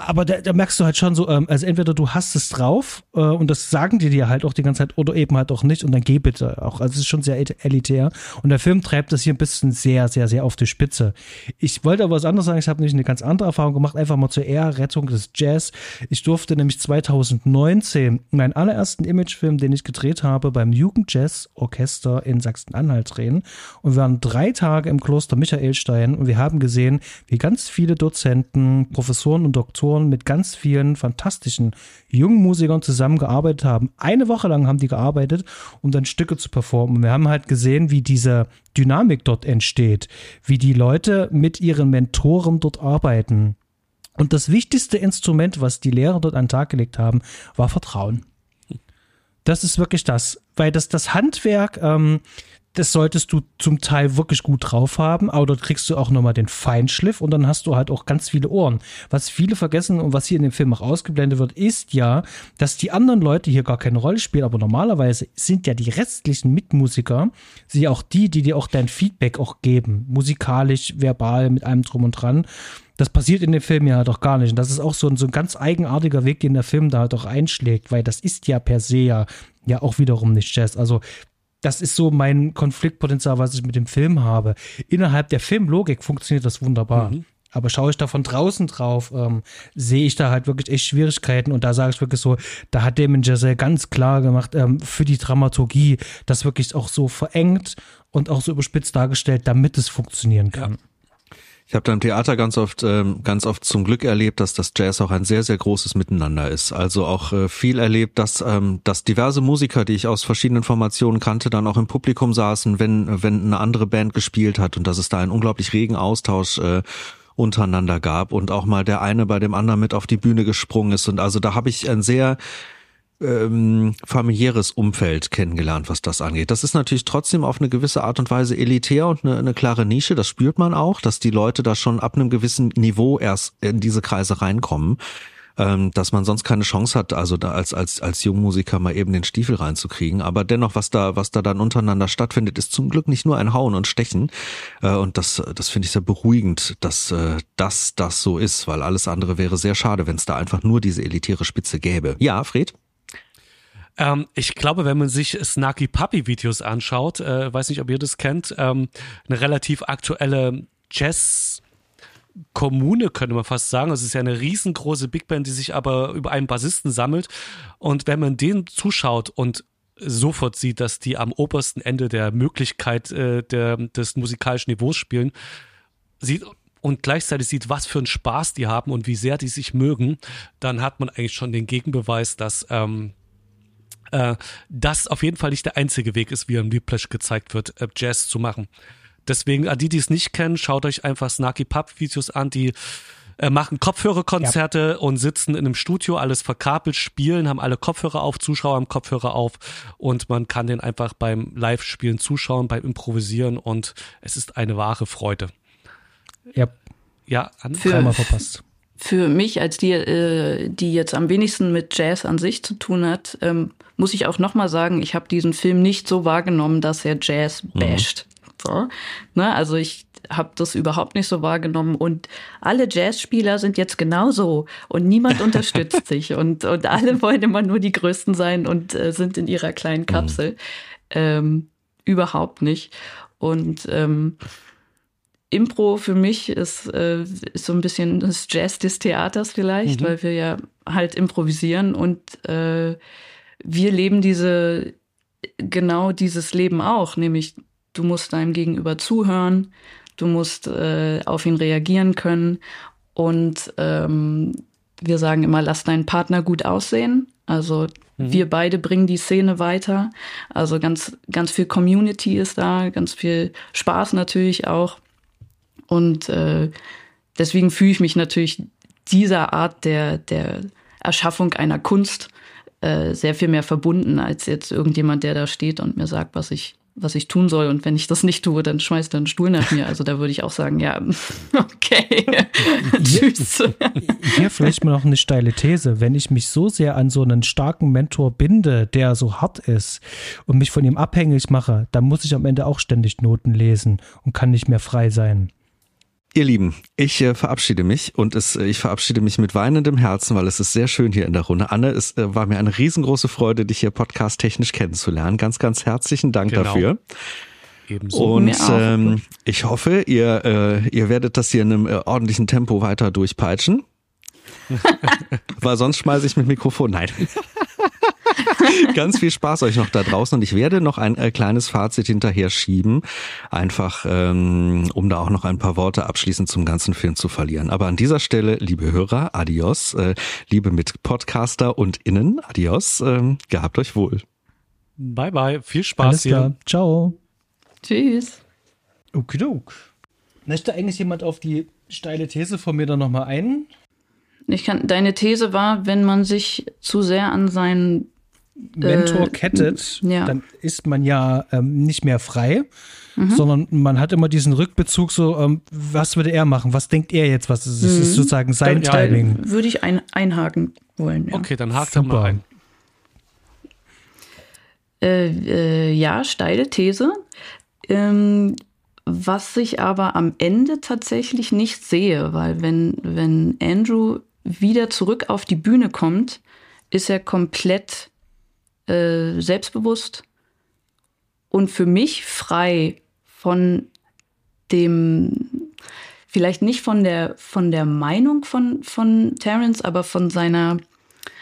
aber da, da, merkst du halt schon so, ähm, also entweder du hast es drauf äh, und das sagen die dir halt auch die ganze Zeit oder eben halt auch nicht und dann geh bitte auch. Also es ist schon sehr elitär und der Film treibt das hier ein bisschen sehr, sehr, sehr auf die Spitze. Ich wollte aber was anderes sagen, ich habe nicht eine ganz andere Erfahrung gemacht, einfach mal zur Ehrrettung des Jazz. Ich durfte nämlich 2019 meinen allerersten Imagefilm, den ich gedreht habe, beim Jugendjazz-Orchester in Sachsen-Anhalt drehen und wir waren drei Tage im Kloster Michaelstein und wir haben gesehen, wie ganz viele Dozenten, Professoren und Doktoren mit ganz vielen fantastischen jungen Musikern zusammengearbeitet haben. Eine Woche lang haben die gearbeitet, um dann Stücke zu performen. Und wir haben halt gesehen, wie diese Dynamik dort entsteht, wie die Leute mit ihren Mentoren dort arbeiten. Und das wichtigste Instrument, was die Lehrer dort an den Tag gelegt haben, war Vertrauen. Das ist wirklich das, weil das, das Handwerk, ähm, das solltest du zum Teil wirklich gut drauf haben, aber dort kriegst du auch nochmal den Feinschliff und dann hast du halt auch ganz viele Ohren. Was viele vergessen und was hier in dem Film auch ausgeblendet wird, ist ja, dass die anderen Leute hier gar keine Rolle spielen, aber normalerweise sind ja die restlichen Mitmusiker, sie auch die, die dir auch dein Feedback auch geben, musikalisch, verbal, mit allem drum und dran. Das passiert in dem Film ja doch gar nicht. Und das ist auch so ein, so ein ganz eigenartiger Weg, den der Film da halt auch einschlägt, weil das ist ja per se ja, ja auch wiederum nicht Jazz. Also das ist so mein Konfliktpotenzial, was ich mit dem Film habe. Innerhalb der Filmlogik funktioniert das wunderbar. Mhm. Aber schaue ich da von draußen drauf, ähm, sehe ich da halt wirklich echt Schwierigkeiten. Und da sage ich wirklich so, da hat Damon Giselle ganz klar gemacht, ähm, für die Dramaturgie, das wirklich auch so verengt und auch so überspitzt dargestellt, damit es funktionieren kann. Ja. Ich habe da im Theater ganz oft, ähm, ganz oft zum Glück erlebt, dass das Jazz auch ein sehr, sehr großes Miteinander ist. Also auch äh, viel erlebt, dass, ähm, dass diverse Musiker, die ich aus verschiedenen Formationen kannte, dann auch im Publikum saßen, wenn, wenn eine andere Band gespielt hat und dass es da einen unglaublich regen Austausch äh, untereinander gab und auch mal der eine bei dem anderen mit auf die Bühne gesprungen ist. Und also da habe ich ein sehr ähm, familiäres Umfeld kennengelernt, was das angeht. Das ist natürlich trotzdem auf eine gewisse Art und Weise elitär und eine, eine klare Nische. Das spürt man auch, dass die Leute da schon ab einem gewissen Niveau erst in diese Kreise reinkommen ähm, dass man sonst keine Chance hat, also da als als als Jungmusiker mal eben den Stiefel reinzukriegen. Aber dennoch, was da was da dann untereinander stattfindet, ist zum Glück nicht nur ein Hauen und Stechen. Äh, und das das finde ich sehr beruhigend, dass äh, dass das so ist, weil alles andere wäre sehr schade, wenn es da einfach nur diese elitäre Spitze gäbe. Ja, Fred. Ähm, ich glaube, wenn man sich Snarky Puppy Videos anschaut, äh, weiß nicht, ob ihr das kennt, ähm, eine relativ aktuelle Jazz Kommune, könnte man fast sagen. Es ist ja eine riesengroße Big Band, die sich aber über einen Bassisten sammelt. Und wenn man denen zuschaut und sofort sieht, dass die am obersten Ende der Möglichkeit äh, der, des musikalischen Niveaus spielen, sieht und gleichzeitig sieht, was für einen Spaß die haben und wie sehr die sich mögen, dann hat man eigentlich schon den Gegenbeweis, dass ähm, äh, das auf jeden Fall nicht der einzige Weg ist, wie im Whiplash gezeigt wird, äh, Jazz zu machen. Deswegen, an die, die es nicht kennen, schaut euch einfach Snarky Pub Videos an, die äh, machen Kopfhörerkonzerte ja. und sitzen in einem Studio, alles verkabelt, spielen, haben alle Kopfhörer auf, Zuschauer haben Kopfhörer auf und man kann den einfach beim Live-Spielen zuschauen, beim Improvisieren und es ist eine wahre Freude. Ja. Ja, an Für, verpasst. Für mich als die, äh, die jetzt am wenigsten mit Jazz an sich zu tun hat, ähm, muss ich auch nochmal sagen, ich habe diesen Film nicht so wahrgenommen, dass er Jazz mhm. basht. Mhm. So, ne? Also ich habe das überhaupt nicht so wahrgenommen und alle Jazzspieler sind jetzt genauso und niemand unterstützt sich und, und alle wollen immer nur die Größten sein und äh, sind in ihrer kleinen mhm. Kapsel. Mhm. Ähm, überhaupt nicht. Und ähm, Impro für mich ist, äh, ist so ein bisschen das Jazz des Theaters vielleicht, mhm. weil wir ja halt improvisieren und äh, wir leben diese, genau dieses Leben auch, nämlich du musst deinem Gegenüber zuhören, du musst äh, auf ihn reagieren können und ähm, wir sagen immer, lass deinen Partner gut aussehen. Also mhm. wir beide bringen die Szene weiter. Also ganz, ganz viel Community ist da, ganz viel Spaß natürlich auch. Und äh, deswegen fühle ich mich natürlich dieser Art der, der Erschaffung einer Kunst äh, sehr viel mehr verbunden als jetzt irgendjemand, der da steht und mir sagt, was ich, was ich tun soll. Und wenn ich das nicht tue, dann schmeißt er einen Stuhl nach mir. Also da würde ich auch sagen, ja, okay. Tschüss. Hier vielleicht mal noch eine steile These. Wenn ich mich so sehr an so einen starken Mentor binde, der so hart ist und mich von ihm abhängig mache, dann muss ich am Ende auch ständig Noten lesen und kann nicht mehr frei sein. Ihr Lieben, ich äh, verabschiede mich und es, äh, ich verabschiede mich mit weinendem Herzen, weil es ist sehr schön hier in der Runde. Anne, es äh, war mir eine riesengroße Freude, dich hier podcast-technisch kennenzulernen. Ganz, ganz herzlichen Dank genau. dafür. Ebenso. Und ähm, ich hoffe, ihr, äh, ihr werdet das hier in einem äh, ordentlichen Tempo weiter durchpeitschen. weil sonst schmeiße ich mit Mikrofon. Nein. Ganz viel Spaß euch noch da draußen und ich werde noch ein äh, kleines Fazit hinterher schieben, einfach ähm, um da auch noch ein paar Worte abschließend zum ganzen Film zu verlieren. Aber an dieser Stelle, liebe Hörer, adios, äh, liebe Mitpodcaster und Innen, adios, äh, gehabt euch wohl. Bye bye, viel Spaß Alles hier. Klar. Ciao. Tschüss. Okidok. Möchte eigentlich jemand auf die steile These von mir dann nochmal ein? Ich kann, deine These war, wenn man sich zu sehr an seinen Mentor äh, kettet, ja. dann ist man ja ähm, nicht mehr frei, mhm. sondern man hat immer diesen Rückbezug so, ähm, was würde er machen? Was denkt er jetzt? Was ist, mhm. ist sozusagen sein da, Timing? Würde ich ein, einhaken wollen. Ja. Okay, dann hakt er mal ein. Äh, äh, ja, steile These. Ähm, was ich aber am Ende tatsächlich nicht sehe, weil wenn, wenn Andrew wieder zurück auf die Bühne kommt, ist er komplett äh, selbstbewusst und für mich frei von dem, vielleicht nicht von der, von der Meinung von, von Terence, aber von seiner,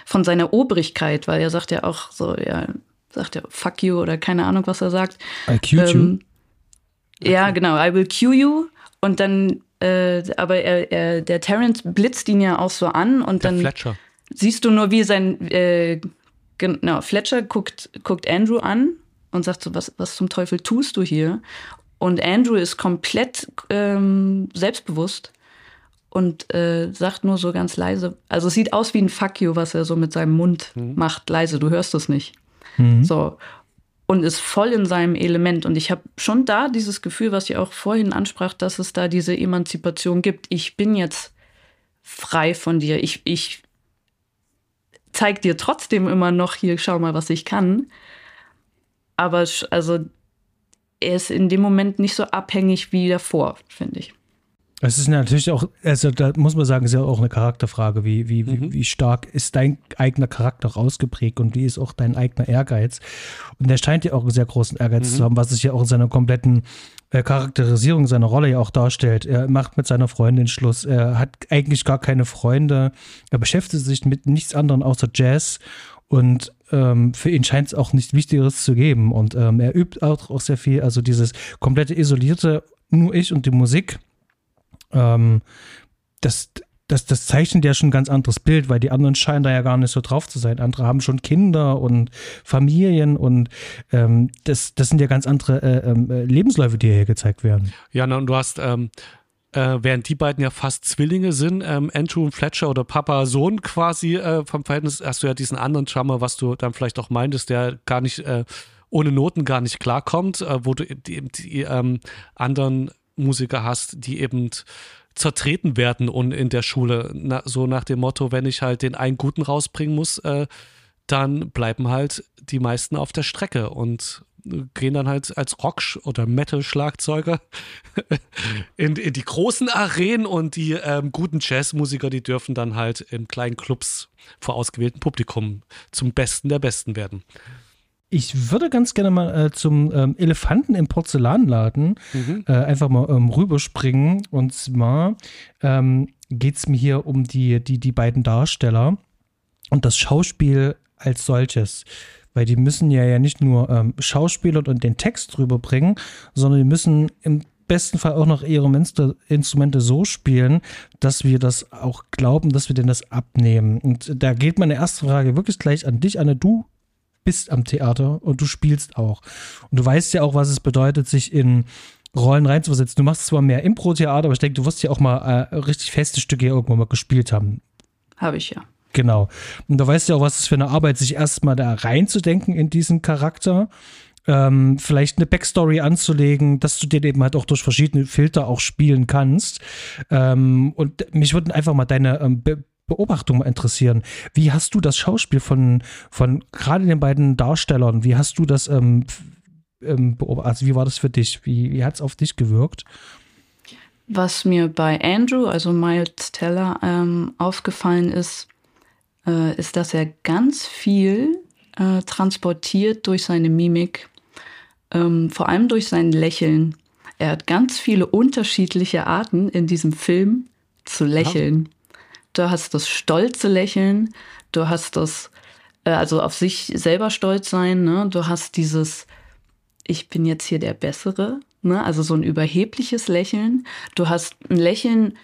von seiner Obrigkeit, weil er sagt ja auch so, ja, sagt ja fuck you oder keine Ahnung, was er sagt. I cue ähm, you. Ja, genau, I will cue you. Und dann, äh, aber er, er, der Terence blitzt ihn ja auch so an und der dann Fletcher. siehst du nur, wie sein äh, Genau, Fletcher guckt, guckt Andrew an und sagt so, was, was zum Teufel tust du hier? Und Andrew ist komplett ähm, selbstbewusst und äh, sagt nur so ganz leise, also es sieht aus wie ein Fuck you, was er so mit seinem Mund mhm. macht, leise, du hörst es nicht. Mhm. So. Und ist voll in seinem Element. Und ich habe schon da dieses Gefühl, was ich auch vorhin ansprach, dass es da diese Emanzipation gibt. Ich bin jetzt frei von dir. Ich, ich zeigt dir trotzdem immer noch hier, schau mal, was ich kann. Aber also er ist in dem Moment nicht so abhängig wie davor, finde ich. Es ist natürlich auch, also da muss man sagen, ist ja auch eine Charakterfrage, wie, wie, mhm. wie stark ist dein eigener Charakter ausgeprägt und wie ist auch dein eigener Ehrgeiz. Und er scheint ja auch einen sehr großen Ehrgeiz mhm. zu haben, was sich ja auch in seiner kompletten äh, Charakterisierung seiner Rolle ja auch darstellt. Er macht mit seiner Freundin Schluss, er hat eigentlich gar keine Freunde, er beschäftigt sich mit nichts anderem außer Jazz und ähm, für ihn scheint es auch nichts Wichtigeres zu geben. Und ähm, er übt auch, auch sehr viel, also dieses komplette isolierte, nur ich und die Musik ähm, das, das, das zeichnet ja schon ein ganz anderes Bild, weil die anderen scheinen da ja gar nicht so drauf zu sein. Andere haben schon Kinder und Familien und ähm, das, das sind ja ganz andere äh, ähm, äh, Lebensläufe, die hier gezeigt werden. Ja, na, und du hast, ähm, äh, während die beiden ja fast Zwillinge sind, ähm, Andrew Fletcher oder Papa, Sohn quasi äh, vom Verhältnis, hast du ja diesen anderen Drummer, was du dann vielleicht auch meintest, der gar nicht äh, ohne Noten gar nicht klarkommt, äh, wo du die, die ähm, anderen Musiker hast, die eben zertreten werden und in der Schule. Na, so nach dem Motto, wenn ich halt den einen Guten rausbringen muss, äh, dann bleiben halt die meisten auf der Strecke und gehen dann halt als Rock- oder Metal-Schlagzeuger in, in, die großen Arenen und die ähm, guten Jazzmusiker, die dürfen dann halt in kleinen Clubs vor ausgewähltem Publikum zum Besten der Besten werden. Ich würde ganz gerne mal äh, zum ähm, Elefanten im Porzellanladen mhm. äh, einfach mal ähm, rüberspringen. Und zwar ähm, geht es mir hier um die, die, die beiden Darsteller und das Schauspiel als solches. Weil die müssen ja, ja nicht nur ähm, Schauspieler und den Text rüberbringen, sondern die müssen im besten Fall auch noch ihre Instrumente so spielen, dass wir das auch glauben, dass wir denen das abnehmen. Und da geht meine erste Frage wirklich gleich an dich, Anne. Du bist am Theater und du spielst auch. Und du weißt ja auch, was es bedeutet, sich in Rollen reinzuversetzen. Du machst zwar mehr Impro-Theater, aber ich denke, du wirst ja auch mal äh, richtig feste Stücke irgendwann mal gespielt haben. Habe ich ja. Genau. Und da weißt du ja auch, was es für eine Arbeit, sich erstmal da reinzudenken in diesen Charakter. Ähm, vielleicht eine Backstory anzulegen, dass du den eben halt auch durch verschiedene Filter auch spielen kannst. Ähm, und mich würden einfach mal deine ähm, Be Beobachtung interessieren. Wie hast du das Schauspiel von, von gerade den beiden Darstellern, wie hast du das ähm, ähm, beobachtet? Also wie war das für dich? Wie, wie hat es auf dich gewirkt? Was mir bei Andrew, also Miles Teller, ähm, aufgefallen ist, äh, ist, dass er ganz viel äh, transportiert durch seine Mimik, ähm, vor allem durch sein Lächeln. Er hat ganz viele unterschiedliche Arten in diesem Film zu lächeln. Ja. Du hast das stolze Lächeln, du hast das, äh, also auf sich selber stolz sein, ne? du hast dieses, ich bin jetzt hier der Bessere, ne? also so ein überhebliches Lächeln. Du hast ein Lächeln,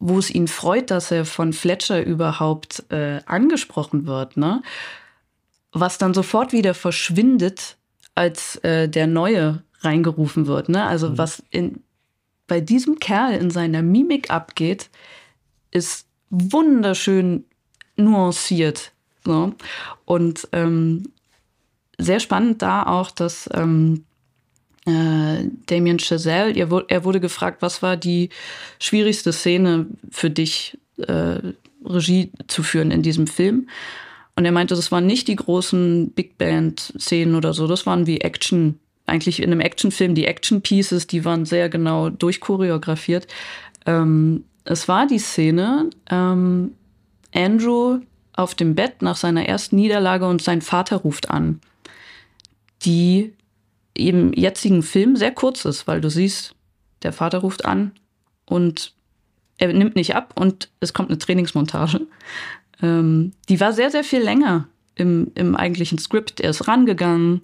wo es ihn freut, dass er von Fletcher überhaupt äh, angesprochen wird, ne? Was dann sofort wieder verschwindet, als äh, der Neue reingerufen wird, ne? Also mhm. was in, bei diesem Kerl in seiner Mimik abgeht, ist wunderschön nuanciert. So. Und ähm, sehr spannend da auch, dass ähm, äh, Damien Chazelle, er, er, wurde gefragt, was war die schwierigste Szene für dich, äh, Regie zu führen in diesem Film? Und er meinte, das waren nicht die großen Big Band-Szenen oder so, das waren wie Action, eigentlich in einem Actionfilm, die Action-Pieces, die waren sehr genau durchchoreografiert. Ähm, es war die Szene, ähm, Andrew auf dem Bett nach seiner ersten Niederlage und sein Vater ruft an, die im jetzigen Film sehr kurz ist, weil du siehst, der Vater ruft an und er nimmt nicht ab und es kommt eine Trainingsmontage. Ähm, die war sehr, sehr viel länger im, im eigentlichen Skript. Er ist rangegangen,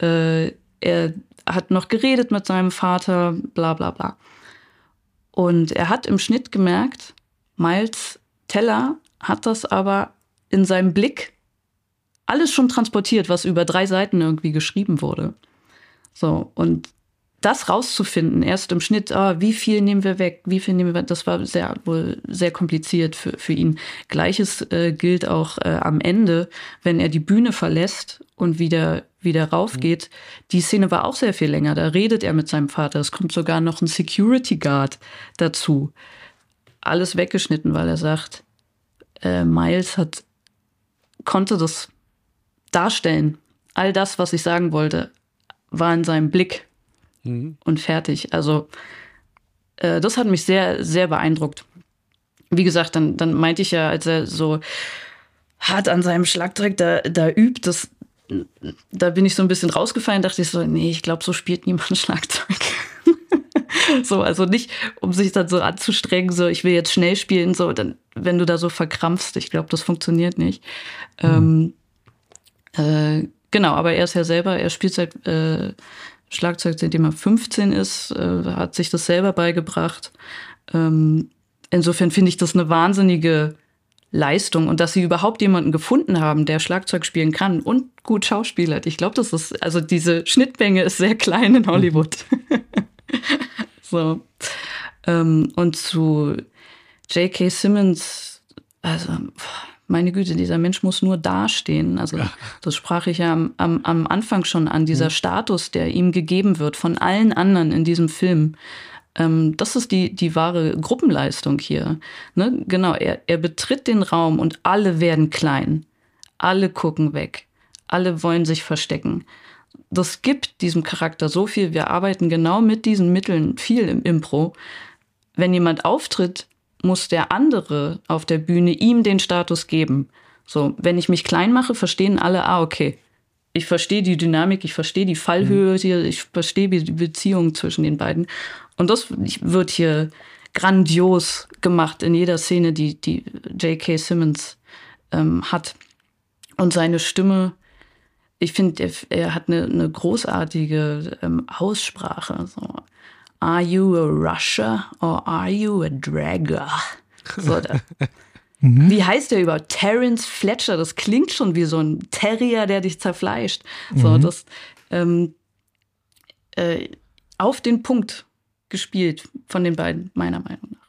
äh, er hat noch geredet mit seinem Vater, bla bla bla. Und er hat im Schnitt gemerkt, Miles Teller hat das aber in seinem Blick alles schon transportiert, was über drei Seiten irgendwie geschrieben wurde. So, und das rauszufinden, erst im Schnitt, ah, wie viel nehmen wir weg, wie viel nehmen wir weg, das war sehr, wohl sehr kompliziert für, für ihn. Gleiches äh, gilt auch äh, am Ende, wenn er die Bühne verlässt und wieder, wieder raufgeht. Mhm. Die Szene war auch sehr viel länger, da redet er mit seinem Vater. Es kommt sogar noch ein Security Guard dazu. Alles weggeschnitten, weil er sagt, äh, Miles hat, konnte das darstellen. All das, was ich sagen wollte, war in seinem Blick mhm. und fertig. Also äh, das hat mich sehr, sehr beeindruckt. Wie gesagt, dann, dann meinte ich ja, als er so hart an seinem Schlagzeug da, da übt, das, da bin ich so ein bisschen rausgefallen, dachte ich so, nee, ich glaube, so spielt niemand Schlagzeug. so, also nicht, um sich dann so anzustrengen, so, ich will jetzt schnell spielen, so, dann, wenn du da so verkrampfst, ich glaube, das funktioniert nicht. Mhm. Ähm, äh, Genau, aber er ist ja selber, er spielt seit äh, Schlagzeug, seitdem er 15 ist, äh, hat sich das selber beigebracht. Ähm, insofern finde ich das eine wahnsinnige Leistung und dass sie überhaupt jemanden gefunden haben, der Schlagzeug spielen kann und gut schauspielert. Ich glaube, das ist, also diese Schnittmenge ist sehr klein in Hollywood. so. Ähm, und zu J.K. Simmons, also, meine Güte, dieser Mensch muss nur dastehen. Also ja. das sprach ich ja am, am, am Anfang schon an, dieser mhm. Status, der ihm gegeben wird von allen anderen in diesem Film. Ähm, das ist die, die wahre Gruppenleistung hier. Ne? Genau, er, er betritt den Raum und alle werden klein. Alle gucken weg. Alle wollen sich verstecken. Das gibt diesem Charakter so viel. Wir arbeiten genau mit diesen Mitteln viel im Impro. Wenn jemand auftritt, muss der andere auf der Bühne ihm den Status geben. So, wenn ich mich klein mache, verstehen alle, ah, okay, ich verstehe die Dynamik, ich verstehe die Fallhöhe hier, ich verstehe die Beziehung zwischen den beiden. Und das wird hier grandios gemacht in jeder Szene, die, die J.K. Simmons ähm, hat. Und seine Stimme, ich finde, er, er, hat eine, eine großartige ähm, Aussprache. So. Are you a rusher or are you a dragger? So, da, Mhm. Wie heißt der überhaupt? Terence Fletcher. Das klingt schon wie so ein Terrier, der dich zerfleischt. So, mhm. das ähm, äh, auf den Punkt gespielt von den beiden, meiner Meinung nach.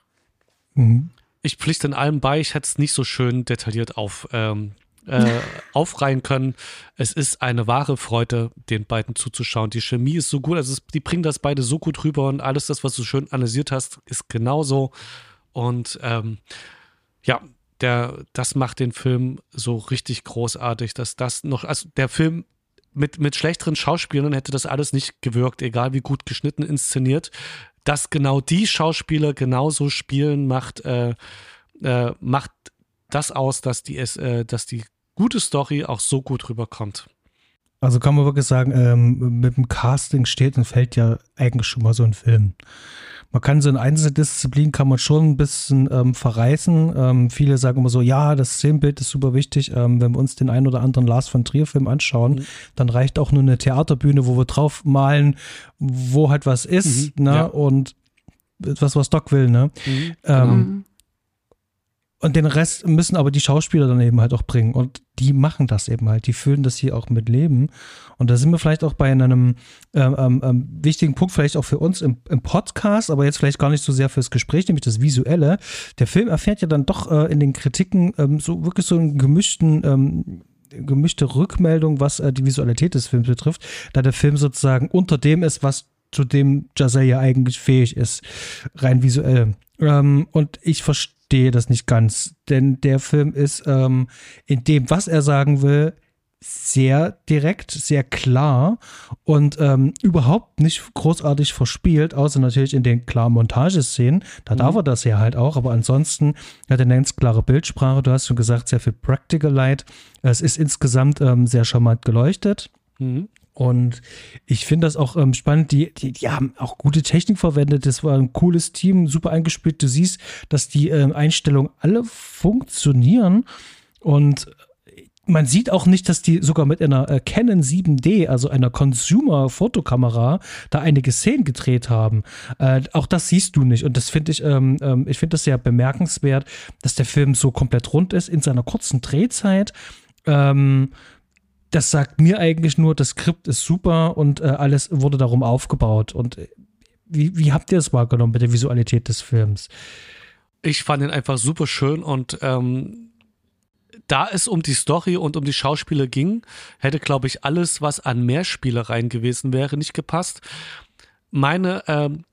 Mhm. Ich pflichte in allem bei, ich hätte es nicht so schön detailliert auf, ähm, äh, aufreihen können. Es ist eine wahre Freude, den beiden zuzuschauen. Die Chemie ist so gut, also es, die bringen das beide so gut rüber und alles das, was du schön analysiert hast, ist genauso. Und ähm, ja, der, das macht den Film so richtig großartig, dass das noch, also der Film mit, mit schlechteren Schauspielern hätte das alles nicht gewirkt, egal wie gut geschnitten, inszeniert. Dass genau die Schauspieler genauso spielen, macht, äh, äh, macht das aus, dass die, äh, dass die gute Story auch so gut rüberkommt. Also kann man wirklich sagen, ähm, mit dem Casting steht und fällt ja eigentlich schon mal so ein Film. Man kann so in Einzeldisziplinen kann man schon ein bisschen ähm, verreißen. Ähm, viele sagen immer so, ja, das Szenenbild ist super wichtig. Ähm, wenn wir uns den einen oder anderen Lars von Trier Film anschauen, mhm. dann reicht auch nur eine Theaterbühne, wo wir drauf malen, wo halt was ist, mhm, ne? Ja. Und was, was Doc will, ne? Mhm, ähm, genau. Und den Rest müssen aber die Schauspieler dann eben halt auch bringen. Und die machen das eben halt. Die füllen das hier auch mit Leben. Und da sind wir vielleicht auch bei einem ähm, ähm, ähm, wichtigen Punkt, vielleicht auch für uns im, im, Podcast, aber jetzt vielleicht gar nicht so sehr fürs Gespräch, nämlich das Visuelle. Der Film erfährt ja dann doch äh, in den Kritiken ähm, so wirklich so einen gemischten ähm, gemischte Rückmeldung, was äh, die Visualität des Films betrifft, da der Film sozusagen unter dem ist, was zu dem Jazay ja eigentlich fähig ist, rein visuell. Ähm, und ich verstehe das nicht ganz, denn der Film ist ähm, in dem, was er sagen will, sehr direkt, sehr klar und ähm, überhaupt nicht großartig verspielt, außer natürlich in den klaren Montageszenen. Da mhm. darf er das ja halt auch, aber ansonsten hat er eine ganz klare Bildsprache. Du hast schon gesagt, sehr viel Practical Light. Es ist insgesamt ähm, sehr charmant geleuchtet. Mhm. Und ich finde das auch ähm, spannend. Die, die, die haben auch gute Technik verwendet. Das war ein cooles Team, super eingespielt. Du siehst, dass die ähm, Einstellungen alle funktionieren. Und man sieht auch nicht, dass die sogar mit einer äh, Canon 7D, also einer Consumer-Fotokamera, da einige Szenen gedreht haben. Äh, auch das siehst du nicht. Und das finde ich, ähm, ähm, ich finde das sehr bemerkenswert, dass der Film so komplett rund ist in seiner kurzen Drehzeit. Ähm, das sagt mir eigentlich nur, das Skript ist super und äh, alles wurde darum aufgebaut. Und äh, wie, wie habt ihr es wahrgenommen mit der Visualität des Films? Ich fand ihn einfach super schön und ähm, da es um die Story und um die Schauspieler ging, hätte, glaube ich, alles, was an Mehrspielereien gewesen wäre, nicht gepasst. Meine, ähm,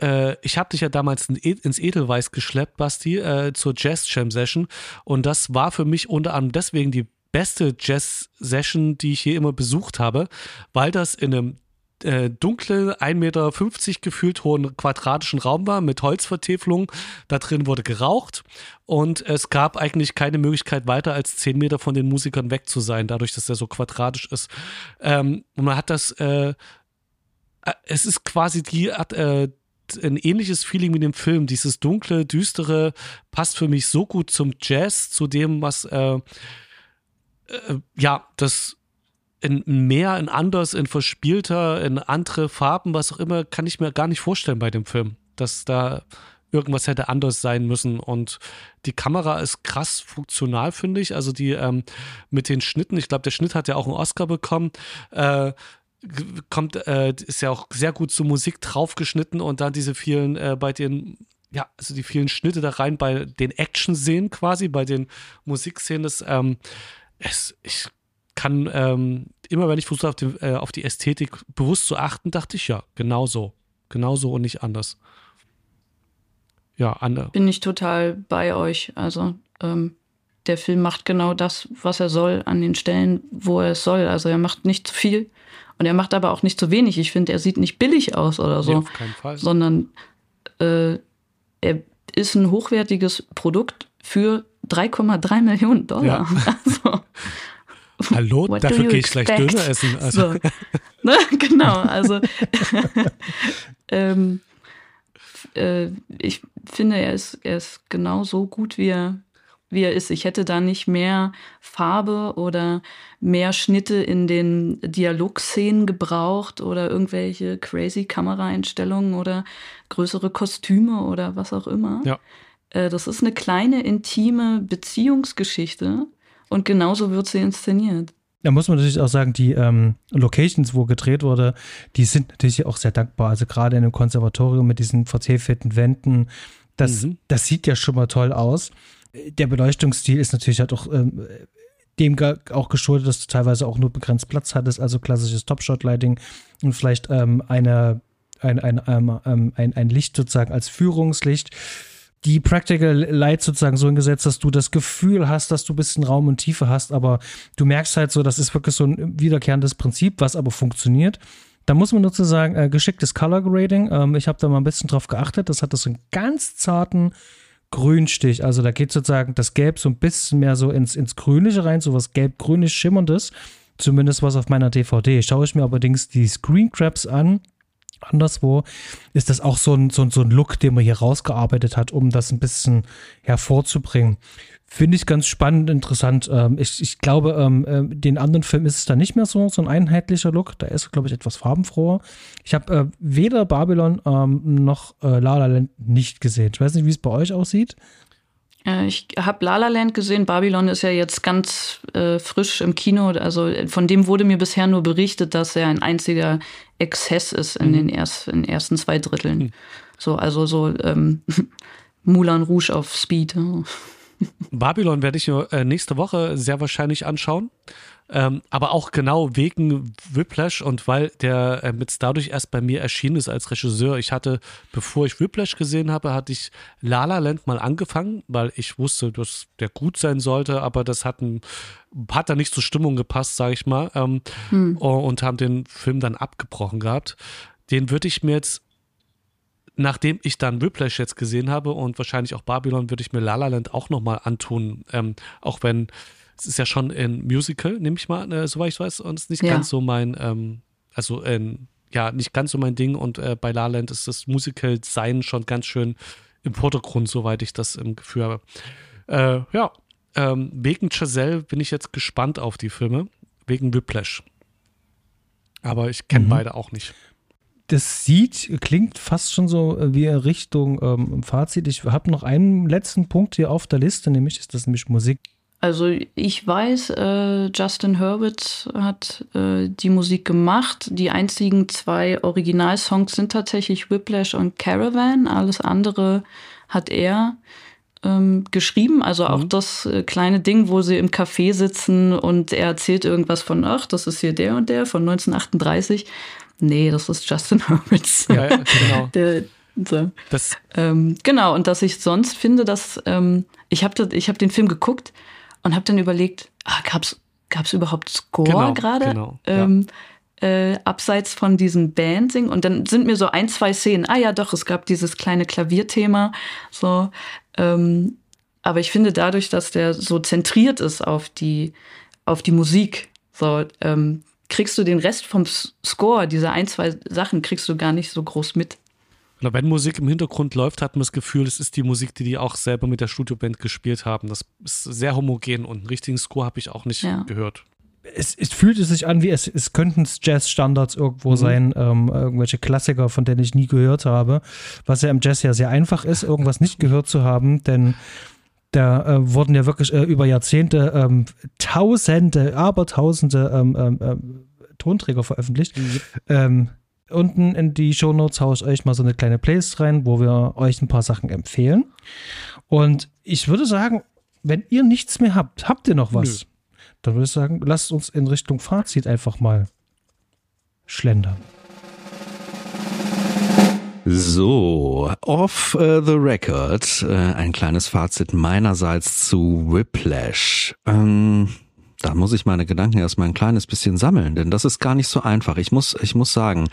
äh, ich habe dich ja damals in, ins Edelweiß geschleppt, Basti, äh, zur Jazz Jam Session und das war für mich unter anderem deswegen die beste Jazz-Session, die ich hier immer besucht habe, weil das in einem äh, dunklen, 1,50 Meter gefühlt hohen quadratischen Raum war mit Holzvertäfelung. Da drin wurde geraucht und es gab eigentlich keine Möglichkeit weiter als 10 Meter von den Musikern weg zu sein, dadurch, dass er so quadratisch ist. Ähm, und man hat das, äh, äh es ist quasi die äh, ein ähnliches Feeling wie dem Film. Dieses dunkle, düstere passt für mich so gut zum Jazz, zu dem, was äh, äh, ja, das in mehr, in anders, in verspielter, in andere Farben, was auch immer, kann ich mir gar nicht vorstellen bei dem Film, dass da irgendwas hätte anders sein müssen. Und die Kamera ist krass funktional, finde ich. Also die ähm, mit den Schnitten, ich glaube, der Schnitt hat ja auch einen Oscar bekommen. Äh, kommt, äh, ist ja auch sehr gut zur Musik draufgeschnitten und dann diese vielen äh, bei den ja, also die vielen Schnitte da rein bei den Action-Szenen quasi, bei den Musikszenen, das ähm, es, ich kann ähm, immer, wenn ich versuche, auf, die, äh, auf die Ästhetik bewusst zu achten, dachte ich ja, genau so. genauso und nicht anders. Ja, Anne. Bin ich total bei euch. Also ähm, der Film macht genau das, was er soll, an den Stellen, wo er es soll. Also er macht nicht zu viel und er macht aber auch nicht zu wenig. Ich finde, er sieht nicht billig aus oder so, Nee, auf keinen Fall. sondern äh, er ist ein hochwertiges Produkt für 3,3 Millionen Dollar. Also, Hallo, What dafür gehe ich gleich? Döner essen. Also, so. ne? Genau, also ähm, äh, ich finde, er ist, er ist genau so gut, wie er, wie er ist. Ich hätte da nicht mehr Farbe oder mehr Schnitte in den Dialogszenen gebraucht oder irgendwelche crazy Kameraeinstellungen oder größere Kostüme oder was auch immer. Ja. Äh, das ist eine kleine, intime Beziehungsgeschichte und genauso wird sie inszeniert. Da muss man natürlich auch sagen, die ähm, Locations, wo gedreht wurde, die sind natürlich auch sehr dankbar. Also gerade in einem Konservatorium mit diesen vertäfelten Wänden, das, Mhm. das sieht ja schon mal toll aus. Der Beleuchtungsstil ist natürlich halt auch ähm, dem auch geschuldet, dass du teilweise auch nur begrenzt Platz hattest, also klassisches Top-Shot-Lighting und vielleicht ähm, eine, ein, ein, ähm, ähm, ein, ein Licht sozusagen als Führungslicht die Practical Light sozusagen so eingesetzt, dass du das Gefühl hast, dass du ein bisschen Raum und Tiefe hast, aber du merkst halt so, das ist wirklich so ein wiederkehrendes Prinzip, was aber funktioniert. Da muss man dazu sagen, äh, geschicktes Color Grading. Ähm, ich habe da mal ein bisschen drauf geachtet. Das hat das so einen ganz zarten Grünstich. Also da geht sozusagen das Gelb so ein bisschen mehr so ins, ins Grünliche rein, so was gelb-grünisch schimmerndes. Zumindest was auf meiner DVD. Schaue ich mir allerdings die Screen Grabs an, anderswo, ist das auch so ein, so, so ein Look, den man hier rausgearbeitet hat, um das ein bisschen hervorzubringen. Finde ich ganz spannend, interessant. Ähm, ich, ich glaube, ähm, ähm, den anderen Film ist es da nicht mehr so, so ein einheitlicher Look. Da ist, glaube ich, etwas farbenfroher. Ich habe äh, weder Babylon ähm, noch äh, La La Land nicht gesehen. Ich weiß nicht, wie es bei euch aussieht. Äh, Ich habe La La Land gesehen. Babylon ist ja jetzt ganz äh, frisch im Kino. Also äh, von dem wurde mir bisher nur berichtet, dass er ein einziger Exzess ist in den, erst, in ersten zwei Dritteln. So, also so ähm, Moulin Rouge auf Speed. Babylon werde ich mir äh, nächste Woche sehr wahrscheinlich anschauen. Ähm, aber auch genau wegen Whiplash und weil der äh, jetzt dadurch erst bei mir erschienen ist als Regisseur. Ich hatte, bevor ich Whiplash gesehen habe, hatte ich La La Land mal angefangen, weil ich wusste, dass der gut sein sollte, aber das hat, ein, hat da nicht zur Stimmung gepasst, sage ich mal, ähm, und haben den Film dann abgebrochen gehabt. Den würde ich mir jetzt nachdem ich dann Whiplash jetzt gesehen habe und wahrscheinlich auch Babylon, würde ich mir La La Land auch nochmal antun. Ähm, auch wenn es ist ja schon ein Musical, nehme ich mal, äh, soweit ich weiß, und es ist nicht Ja. ganz so mein, ähm, also ähm, ja, nicht ganz so mein Ding. Und äh, bei La La Land ist das Musical-Sein schon ganz schön im Vordergrund, soweit ich das im Gefühl habe. Äh, ja, ähm, wegen Chazelle bin ich jetzt gespannt auf die Filme, wegen Whiplash. Aber ich kenne Mhm. beide auch nicht. Das sieht, klingt fast schon so äh, wie Richtung ähm, Fazit. Ich habe noch einen letzten Punkt hier auf der Liste, nämlich ist das nämlich Musik. Also ich weiß, äh, Justin Hurwitz hat äh, die Musik gemacht. Die einzigen zwei Originalsongs sind tatsächlich Whiplash und Caravan. Alles andere hat er ähm, geschrieben. Also auch das äh, kleine Ding, wo sie im Café sitzen und er erzählt irgendwas von, ach, das ist hier der und der von 1938. Nee, das ist Justin Hurwitz. Ja, ja, genau. der, so. Das, Ähm, genau, und dass ich sonst finde, dass ähm, ich habe ich hab den Film geguckt und habe dann überlegt, ah, gab's gab's überhaupt Score Genau, gerade? genau, ja. ähm, äh, abseits von diesem Bandsing und dann sind mir so ein, zwei Szenen, ah ja doch, es gab dieses kleine Klavierthema, so, ähm, aber ich finde dadurch, dass der so zentriert ist auf die, auf die Musik, so, ähm, kriegst du den Rest vom Score, diese ein, zwei Sachen, kriegst du gar nicht so groß mit. Na, wenn Musik im Hintergrund läuft, hat man das Gefühl, es ist die Musik, die die auch selber mit der Studioband gespielt haben. Das ist sehr homogen und einen richtigen Score habe ich auch nicht Ja. gehört. Es, es fühlt sich an, wie es, es könnten Jazz-Standards irgendwo sein, ähm, irgendwelche Klassiker, von denen ich nie gehört habe, was ja im Jazz ja sehr einfach ist, irgendwas nicht gehört zu haben, denn da äh, wurden ja wirklich äh, über Jahrzehnte ähm, Tausende, Abertausende ähm, ähm, ähm, Tonträger veröffentlicht. Ähm, unten in die Shownotes haue ich euch mal so eine kleine Playlist rein, wo wir euch ein paar Sachen empfehlen. Und ich würde sagen, wenn ihr nichts mehr habt, habt ihr noch was? Dann würde ich sagen, lasst uns in Richtung Fazit einfach mal schlendern. So, off uh, the record, äh, ein kleines Fazit meinerseits zu Whiplash. Ähm, da muss ich meine Gedanken erstmal ein kleines bisschen sammeln, denn das ist gar nicht so einfach. Ich muss, ich muss sagen,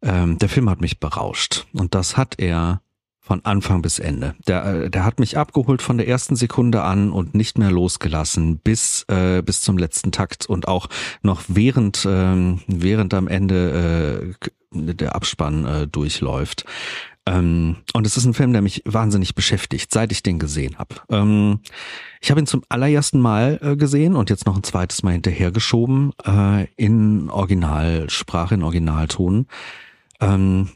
ähm, der Film hat mich berauscht und das hat er von Anfang bis Ende. Der, äh, der hat mich abgeholt von der ersten Sekunde an und nicht mehr losgelassen bis äh, bis zum letzten Takt und auch noch während ähm, während am Ende äh, der Abspann äh, durchläuft. Ähm, und es ist ein Film, der mich wahnsinnig beschäftigt, seit ich den gesehen habe. Ähm, ich habe ihn zum allerersten Mal äh, gesehen und jetzt noch ein zweites Mal hinterhergeschoben äh, in Originalsprache, in Originalton. Ähm,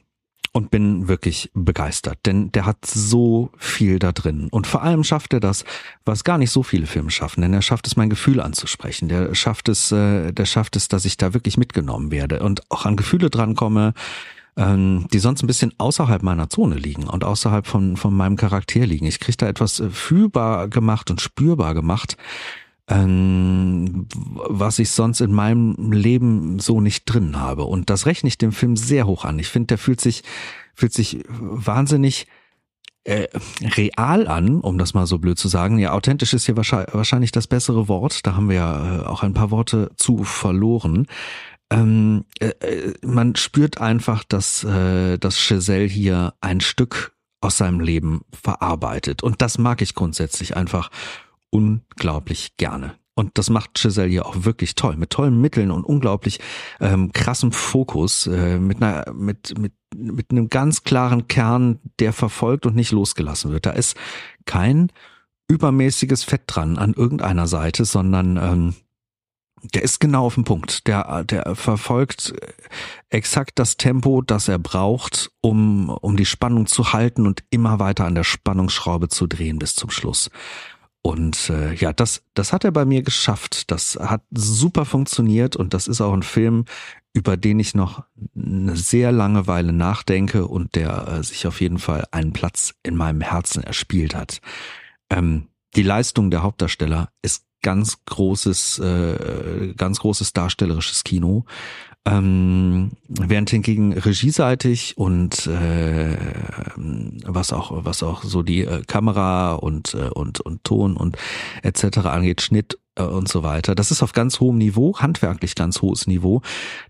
und bin wirklich begeistert, denn der hat so viel da drin. Und vor allem schafft er das, was gar nicht so viele Filme schaffen, denn er schafft es, mein Gefühl anzusprechen. Der schafft es, äh, der schafft es, dass ich da wirklich mitgenommen werde und auch an Gefühle drankomme, ähm, die sonst ein bisschen außerhalb meiner Zone liegen und außerhalb von, von meinem Charakter liegen. Ich kriege da etwas äh, fühlbar gemacht und spürbar gemacht, ähm, was ich sonst in meinem Leben so nicht drin habe. Und das rechne ich dem Film sehr hoch an. Ich finde, der fühlt sich, fühlt sich wahnsinnig äh, real an, um das mal so blöd zu sagen. Ja, authentisch ist hier wahrscheinlich, das bessere Wort. Da haben wir ja äh, auch ein paar Worte zu verloren. Ähm, äh, äh, man spürt einfach, dass, äh, dass Giselle hier ein Stück aus seinem Leben verarbeitet. Und das mag ich grundsätzlich einfach unglaublich gerne. Und das macht Giselle hier auch wirklich toll, mit tollen Mitteln und unglaublich ähm, krassem Fokus, äh, mit, einer, mit, mit, mit einem ganz klaren Kern, der verfolgt und nicht losgelassen wird. Da ist kein übermäßiges Fett dran an irgendeiner Seite, sondern ähm, der ist genau auf dem Punkt. Der, der verfolgt exakt das Tempo, das er braucht, um, um die Spannung zu halten und immer weiter an der Spannungsschraube zu drehen bis zum Schluss. Und äh, ja, das, das hat er bei mir geschafft. Das hat super funktioniert und das ist auch ein Film, über den ich noch eine sehr lange Weile nachdenke und der äh, sich auf jeden Fall einen Platz in meinem Herzen erspielt hat. Ähm, die Leistung der Hauptdarsteller ist ganz großes, äh, ganz großes darstellerisches Kino. Ähm, während hingegen regieseitig und äh, was auch was auch so die äh, Kamera und äh, und und Ton und etc. angeht, Schnitt äh, und so weiter. Das ist auf ganz hohem Niveau, handwerklich ganz hohes Niveau.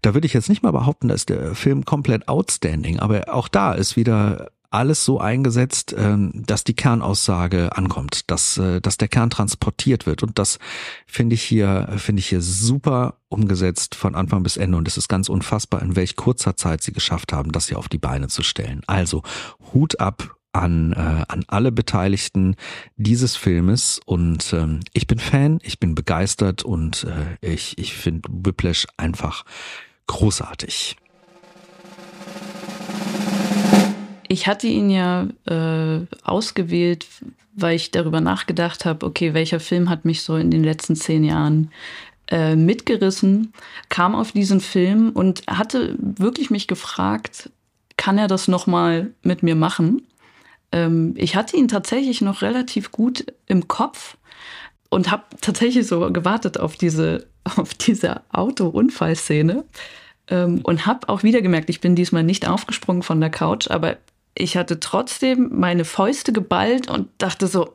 Da würde ich jetzt nicht mal behaupten, dass der Film komplett outstanding, aber auch da ist wieder alles so eingesetzt, ähm, dass die Kernaussage ankommt, dass, äh, dass der Kern transportiert wird. Und das finde ich hier, finde ich hier super umgesetzt von Anfang bis Ende. Und es ist ganz unfassbar, in welch kurzer Zeit sie geschafft haben, das hier auf die Beine zu stellen. Also Hut ab an, äh, an alle Beteiligten dieses Filmes und ähm, ich bin Fan, ich bin begeistert und äh, ich, ich finde Whiplash einfach großartig. Ich hatte ihn ja äh, ausgewählt, weil ich darüber nachgedacht habe, okay, welcher Film hat mich so in den letzten zehn Jahren äh, mitgerissen, kam auf diesen Film und hatte wirklich mich gefragt, kann er das nochmal mit mir machen? Ähm, ich hatte ihn tatsächlich noch relativ gut im Kopf und habe tatsächlich so gewartet auf diese, auf diese Auto-Unfallszene. Ähm, und habe auch wieder gemerkt, ich bin diesmal nicht aufgesprungen von der Couch, aber ich hatte trotzdem meine Fäuste geballt und dachte so,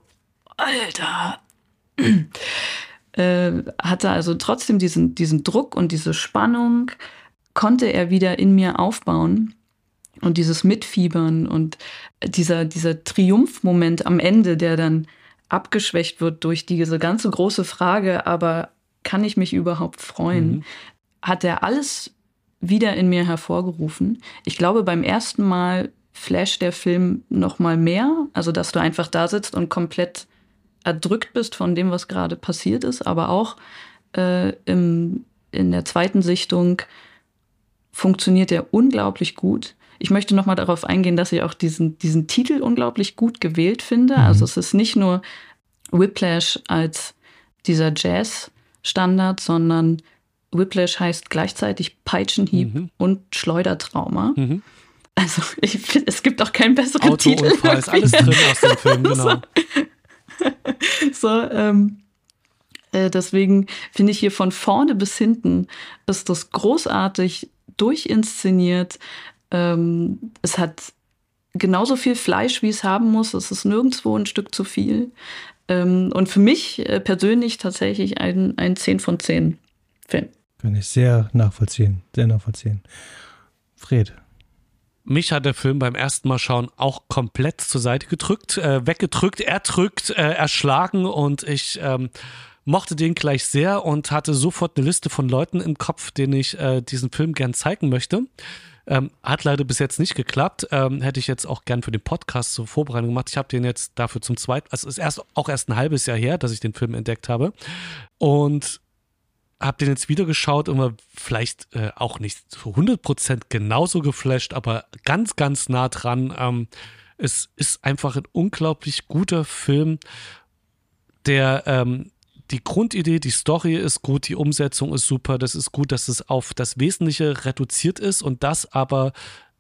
Alter. äh, hatte also trotzdem diesen, diesen Druck und diese Spannung, konnte er wieder in mir aufbauen. Und dieses Mitfiebern und dieser, dieser Triumphmoment am Ende, der dann abgeschwächt wird durch diese ganze große Frage, aber kann ich mich überhaupt freuen, mhm. hat er alles wieder in mir hervorgerufen. Ich glaube, beim ersten Mal flasht der Film noch mal mehr, also dass du einfach da sitzt und komplett erdrückt bist von dem, was gerade passiert ist, aber auch äh, im, in der zweiten Sichtung funktioniert er unglaublich gut. Ich möchte noch mal darauf eingehen, dass ich auch diesen, diesen Titel unglaublich gut gewählt finde. Mhm. Also es ist nicht nur Whiplash als dieser Jazz-Standard, sondern Whiplash heißt gleichzeitig Peitschenhieb mhm. und Schleudertrauma. Mhm. Also ich finde, es gibt auch keinen besseren Titel. Autounfall ist alles drin aus dem Film, genau. so, ähm, äh, deswegen finde ich hier von vorne bis hinten ist das großartig durchinszeniert. Ähm, es hat genauso viel Fleisch, wie es haben muss. Es ist nirgendwo ein Stück zu viel. Ähm, und für mich äh, persönlich tatsächlich ein, ein 10 von 10 Film. Kann ich sehr nachvollziehen, sehr nachvollziehen. Fred. Mich hat der Film beim ersten Mal schauen auch komplett zur Seite gedrückt, äh, weggedrückt, erdrückt, äh, erschlagen und ich ähm, mochte den gleich sehr und hatte sofort eine Liste von Leuten im Kopf, denen ich äh, diesen Film gern zeigen möchte. Ähm, hat leider bis jetzt nicht geklappt. Ähm, hätte ich jetzt auch gern für den Podcast zur Vorbereitung gemacht. Ich habe den jetzt dafür zum zweiten, also ist erst auch erst ein halbes Jahr her, dass ich den Film entdeckt habe. Und habe den jetzt wieder geschaut und war vielleicht äh, auch nicht zu 100% genauso geflasht, aber ganz, ganz nah dran. Ähm, es ist einfach ein unglaublich guter Film, der ähm, die Grundidee, die Story ist gut, die Umsetzung ist super, das ist gut, dass es auf das Wesentliche reduziert ist und das aber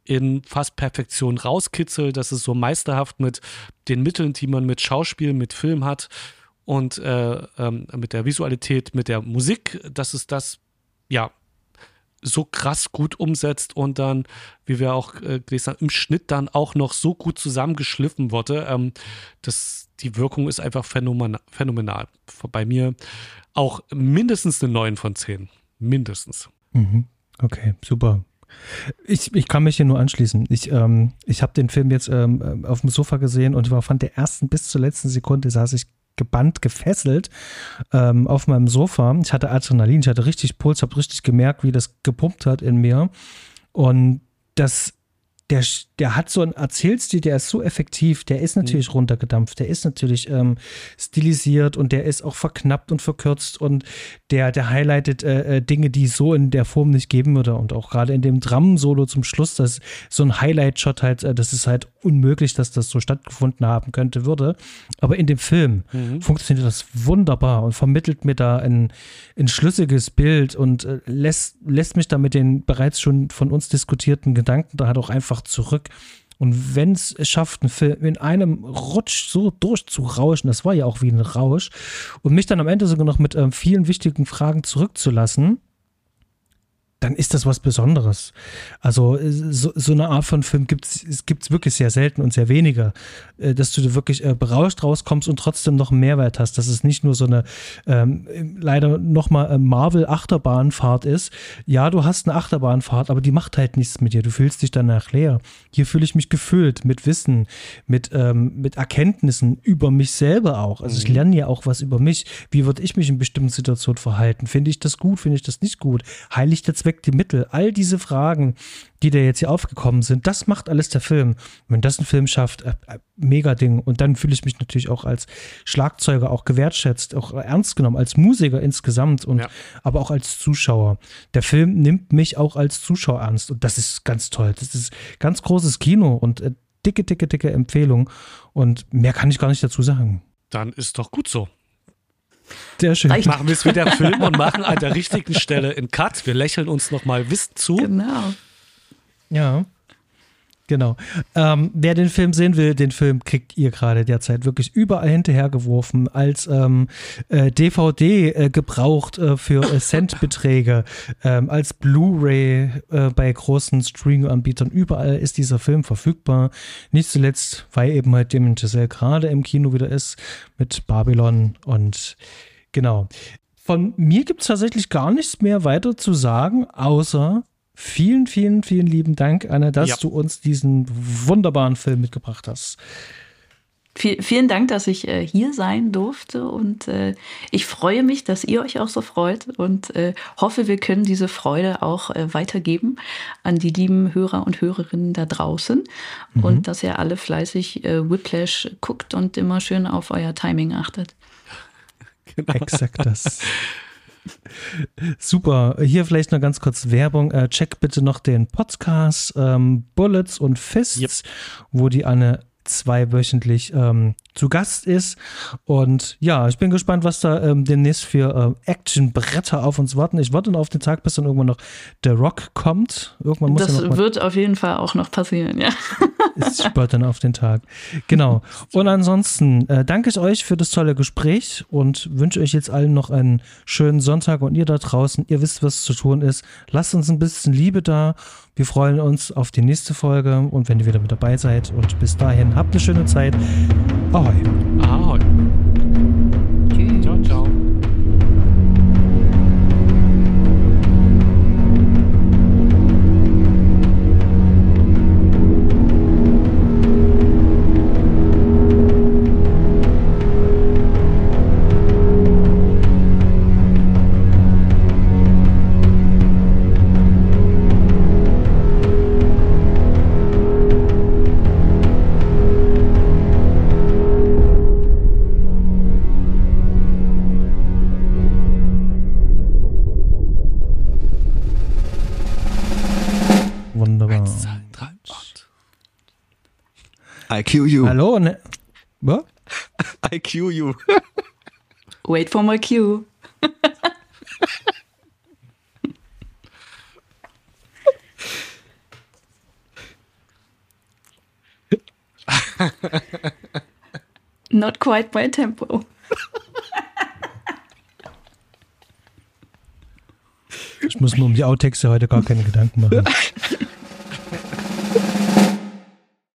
in fast Perfektion rauskitzelt, dass es so meisterhaft mit den Mitteln, die man mit Schauspiel, mit Film hat, und äh, ähm, mit der Visualität, mit der Musik, dass es das ja so krass gut umsetzt und dann, wie wir auch äh, gelesen haben, im Schnitt dann auch noch so gut zusammengeschliffen wurde. Ähm, das, die Wirkung ist einfach phänomenal, phänomenal. Bei mir auch mindestens eine 9 von 10. Mindestens. Mhm. Okay, super. Ich, ich kann mich hier nur anschließen. Ich, ähm, ich habe den Film jetzt ähm, auf dem Sofa gesehen und war von der ersten bis zur letzten Sekunde saß ich gebannt, gefesselt ähm, auf meinem Sofa. Ich hatte Adrenalin, ich hatte richtig Puls, habe richtig gemerkt, wie das gepumpt hat in mir. Und das der, der hat so einen Erzählstil, der ist so effektiv, der ist natürlich mhm. runtergedampft, der ist natürlich ähm, stilisiert und der ist auch verknappt und verkürzt und der, der highlightet äh, äh Dinge, die es so in der Form nicht geben würde. Und auch gerade in dem Drum-Solo zum Schluss, das so ein Highlight-Shot halt, äh, das ist halt unmöglich, dass das so stattgefunden haben könnte, würde. Aber in dem Film mhm. funktioniert das wunderbar und vermittelt mir da ein, ein schlüssiges Bild und äh, lässt, lässt mich da mit den bereits schon von uns diskutierten Gedanken da halt auch einfach einfach zurück. Und wenn es schafft, einen Film in einem Rutsch so durchzurauschen, das war ja auch wie ein Rausch, und mich dann am Ende sogar noch mit ähm, vielen wichtigen Fragen zurückzulassen, dann ist das was Besonderes. Also äh, so, so eine Art von Film gibt es wirklich sehr selten und sehr weniger, äh, dass du wirklich äh, berauscht rauskommst und trotzdem noch einen Mehrwert hast, dass es nicht nur so eine ähm, leider nochmal äh, Marvel-Achterbahnfahrt ist. Ja, du hast eine Achterbahnfahrt, aber die macht halt nichts mit dir. Du fühlst dich danach leer. Hier fühle ich mich gefüllt mit Wissen, mit, ähm, mit Erkenntnissen über mich selber auch. Also ich mhm. lerne ja auch was über mich. Wie würde ich mich in bestimmten Situationen verhalten? Finde ich das gut? Finde ich das nicht gut? Heiligt der Zweck Die Mittel? All diese Fragen, die da jetzt hier aufgekommen sind, das macht alles der Film. Wenn das ein Film schafft, äh, äh, mega Ding. Und dann fühle ich mich natürlich auch als Schlagzeuger auch gewertschätzt, auch ernst genommen, als Musiker insgesamt und ja. aber auch als Zuschauer. Der Film nimmt mich auch als Zuschauer ernst und das ist ganz toll. Das ist ganz großes Kino und äh, dicke, dicke, dicke Empfehlung. Und mehr kann ich gar nicht dazu sagen. Dann ist doch gut so. Sehr schön. Reicht. Machen wir es wieder Film und machen an der richtigen Stelle einen Cut. Wir lächeln uns nochmal Wissen zu. Genau. Ja. Genau. Ähm, wer den Film sehen will, den Film kriegt ihr gerade derzeit wirklich überall hinterhergeworfen, als ähm, äh, DVD äh, gebraucht äh, für äh, Centbeträge, ähm, als Blu-ray äh, bei großen Streaming-Anbietern. Überall ist dieser Film verfügbar. Nicht zuletzt, weil eben halt Damien Giselle gerade im Kino wieder ist mit Babylon und genau. Von mir gibt es tatsächlich gar nichts mehr weiter zu sagen, außer Vielen, vielen, vielen lieben Dank, Anna, dass ja. du uns diesen wunderbaren Film mitgebracht hast. Viel, vielen Dank, dass ich äh, hier sein durfte und äh, ich freue mich, dass ihr euch auch so freut und äh, hoffe, wir können diese Freude auch weitergeben an die lieben Hörer und Hörerinnen da draußen mhm. und dass ihr alle fleißig Whiplash guckt und immer schön auf euer Timing achtet. Genau. Exakt das. Super. Hier vielleicht noch ganz kurz Werbung. Äh, check bitte noch den Podcast ähm, Bullets und Fists, yep. wo die Anne zweiwöchentlich ähm, zu Gast ist. Und ja, ich bin gespannt, was da ähm, demnächst für äh, Action-Bretter auf uns warten. Ich warte auf den Tag, bis dann irgendwann noch The Rock kommt. Irgendwann muss das ja wird auf jeden Fall auch noch passieren, ja. Ich spart dann auf den Tag. Genau. Und ansonsten äh, danke ich euch für das tolle Gespräch und wünsche euch jetzt allen noch einen schönen Sonntag und ihr da draußen, ihr wisst, was zu tun ist. Lasst uns ein bisschen Liebe da Wir freuen uns auf die nächste Folge und wenn ihr wieder mit dabei seid. Und bis dahin, habt eine schöne Zeit. Ahoi. Ahoi. IQ you. Hallo. Ne Was? IQ you. Wait for my cue. Not quite my tempo. Ich muss mir um die Outtexte heute gar keine Gedanken machen.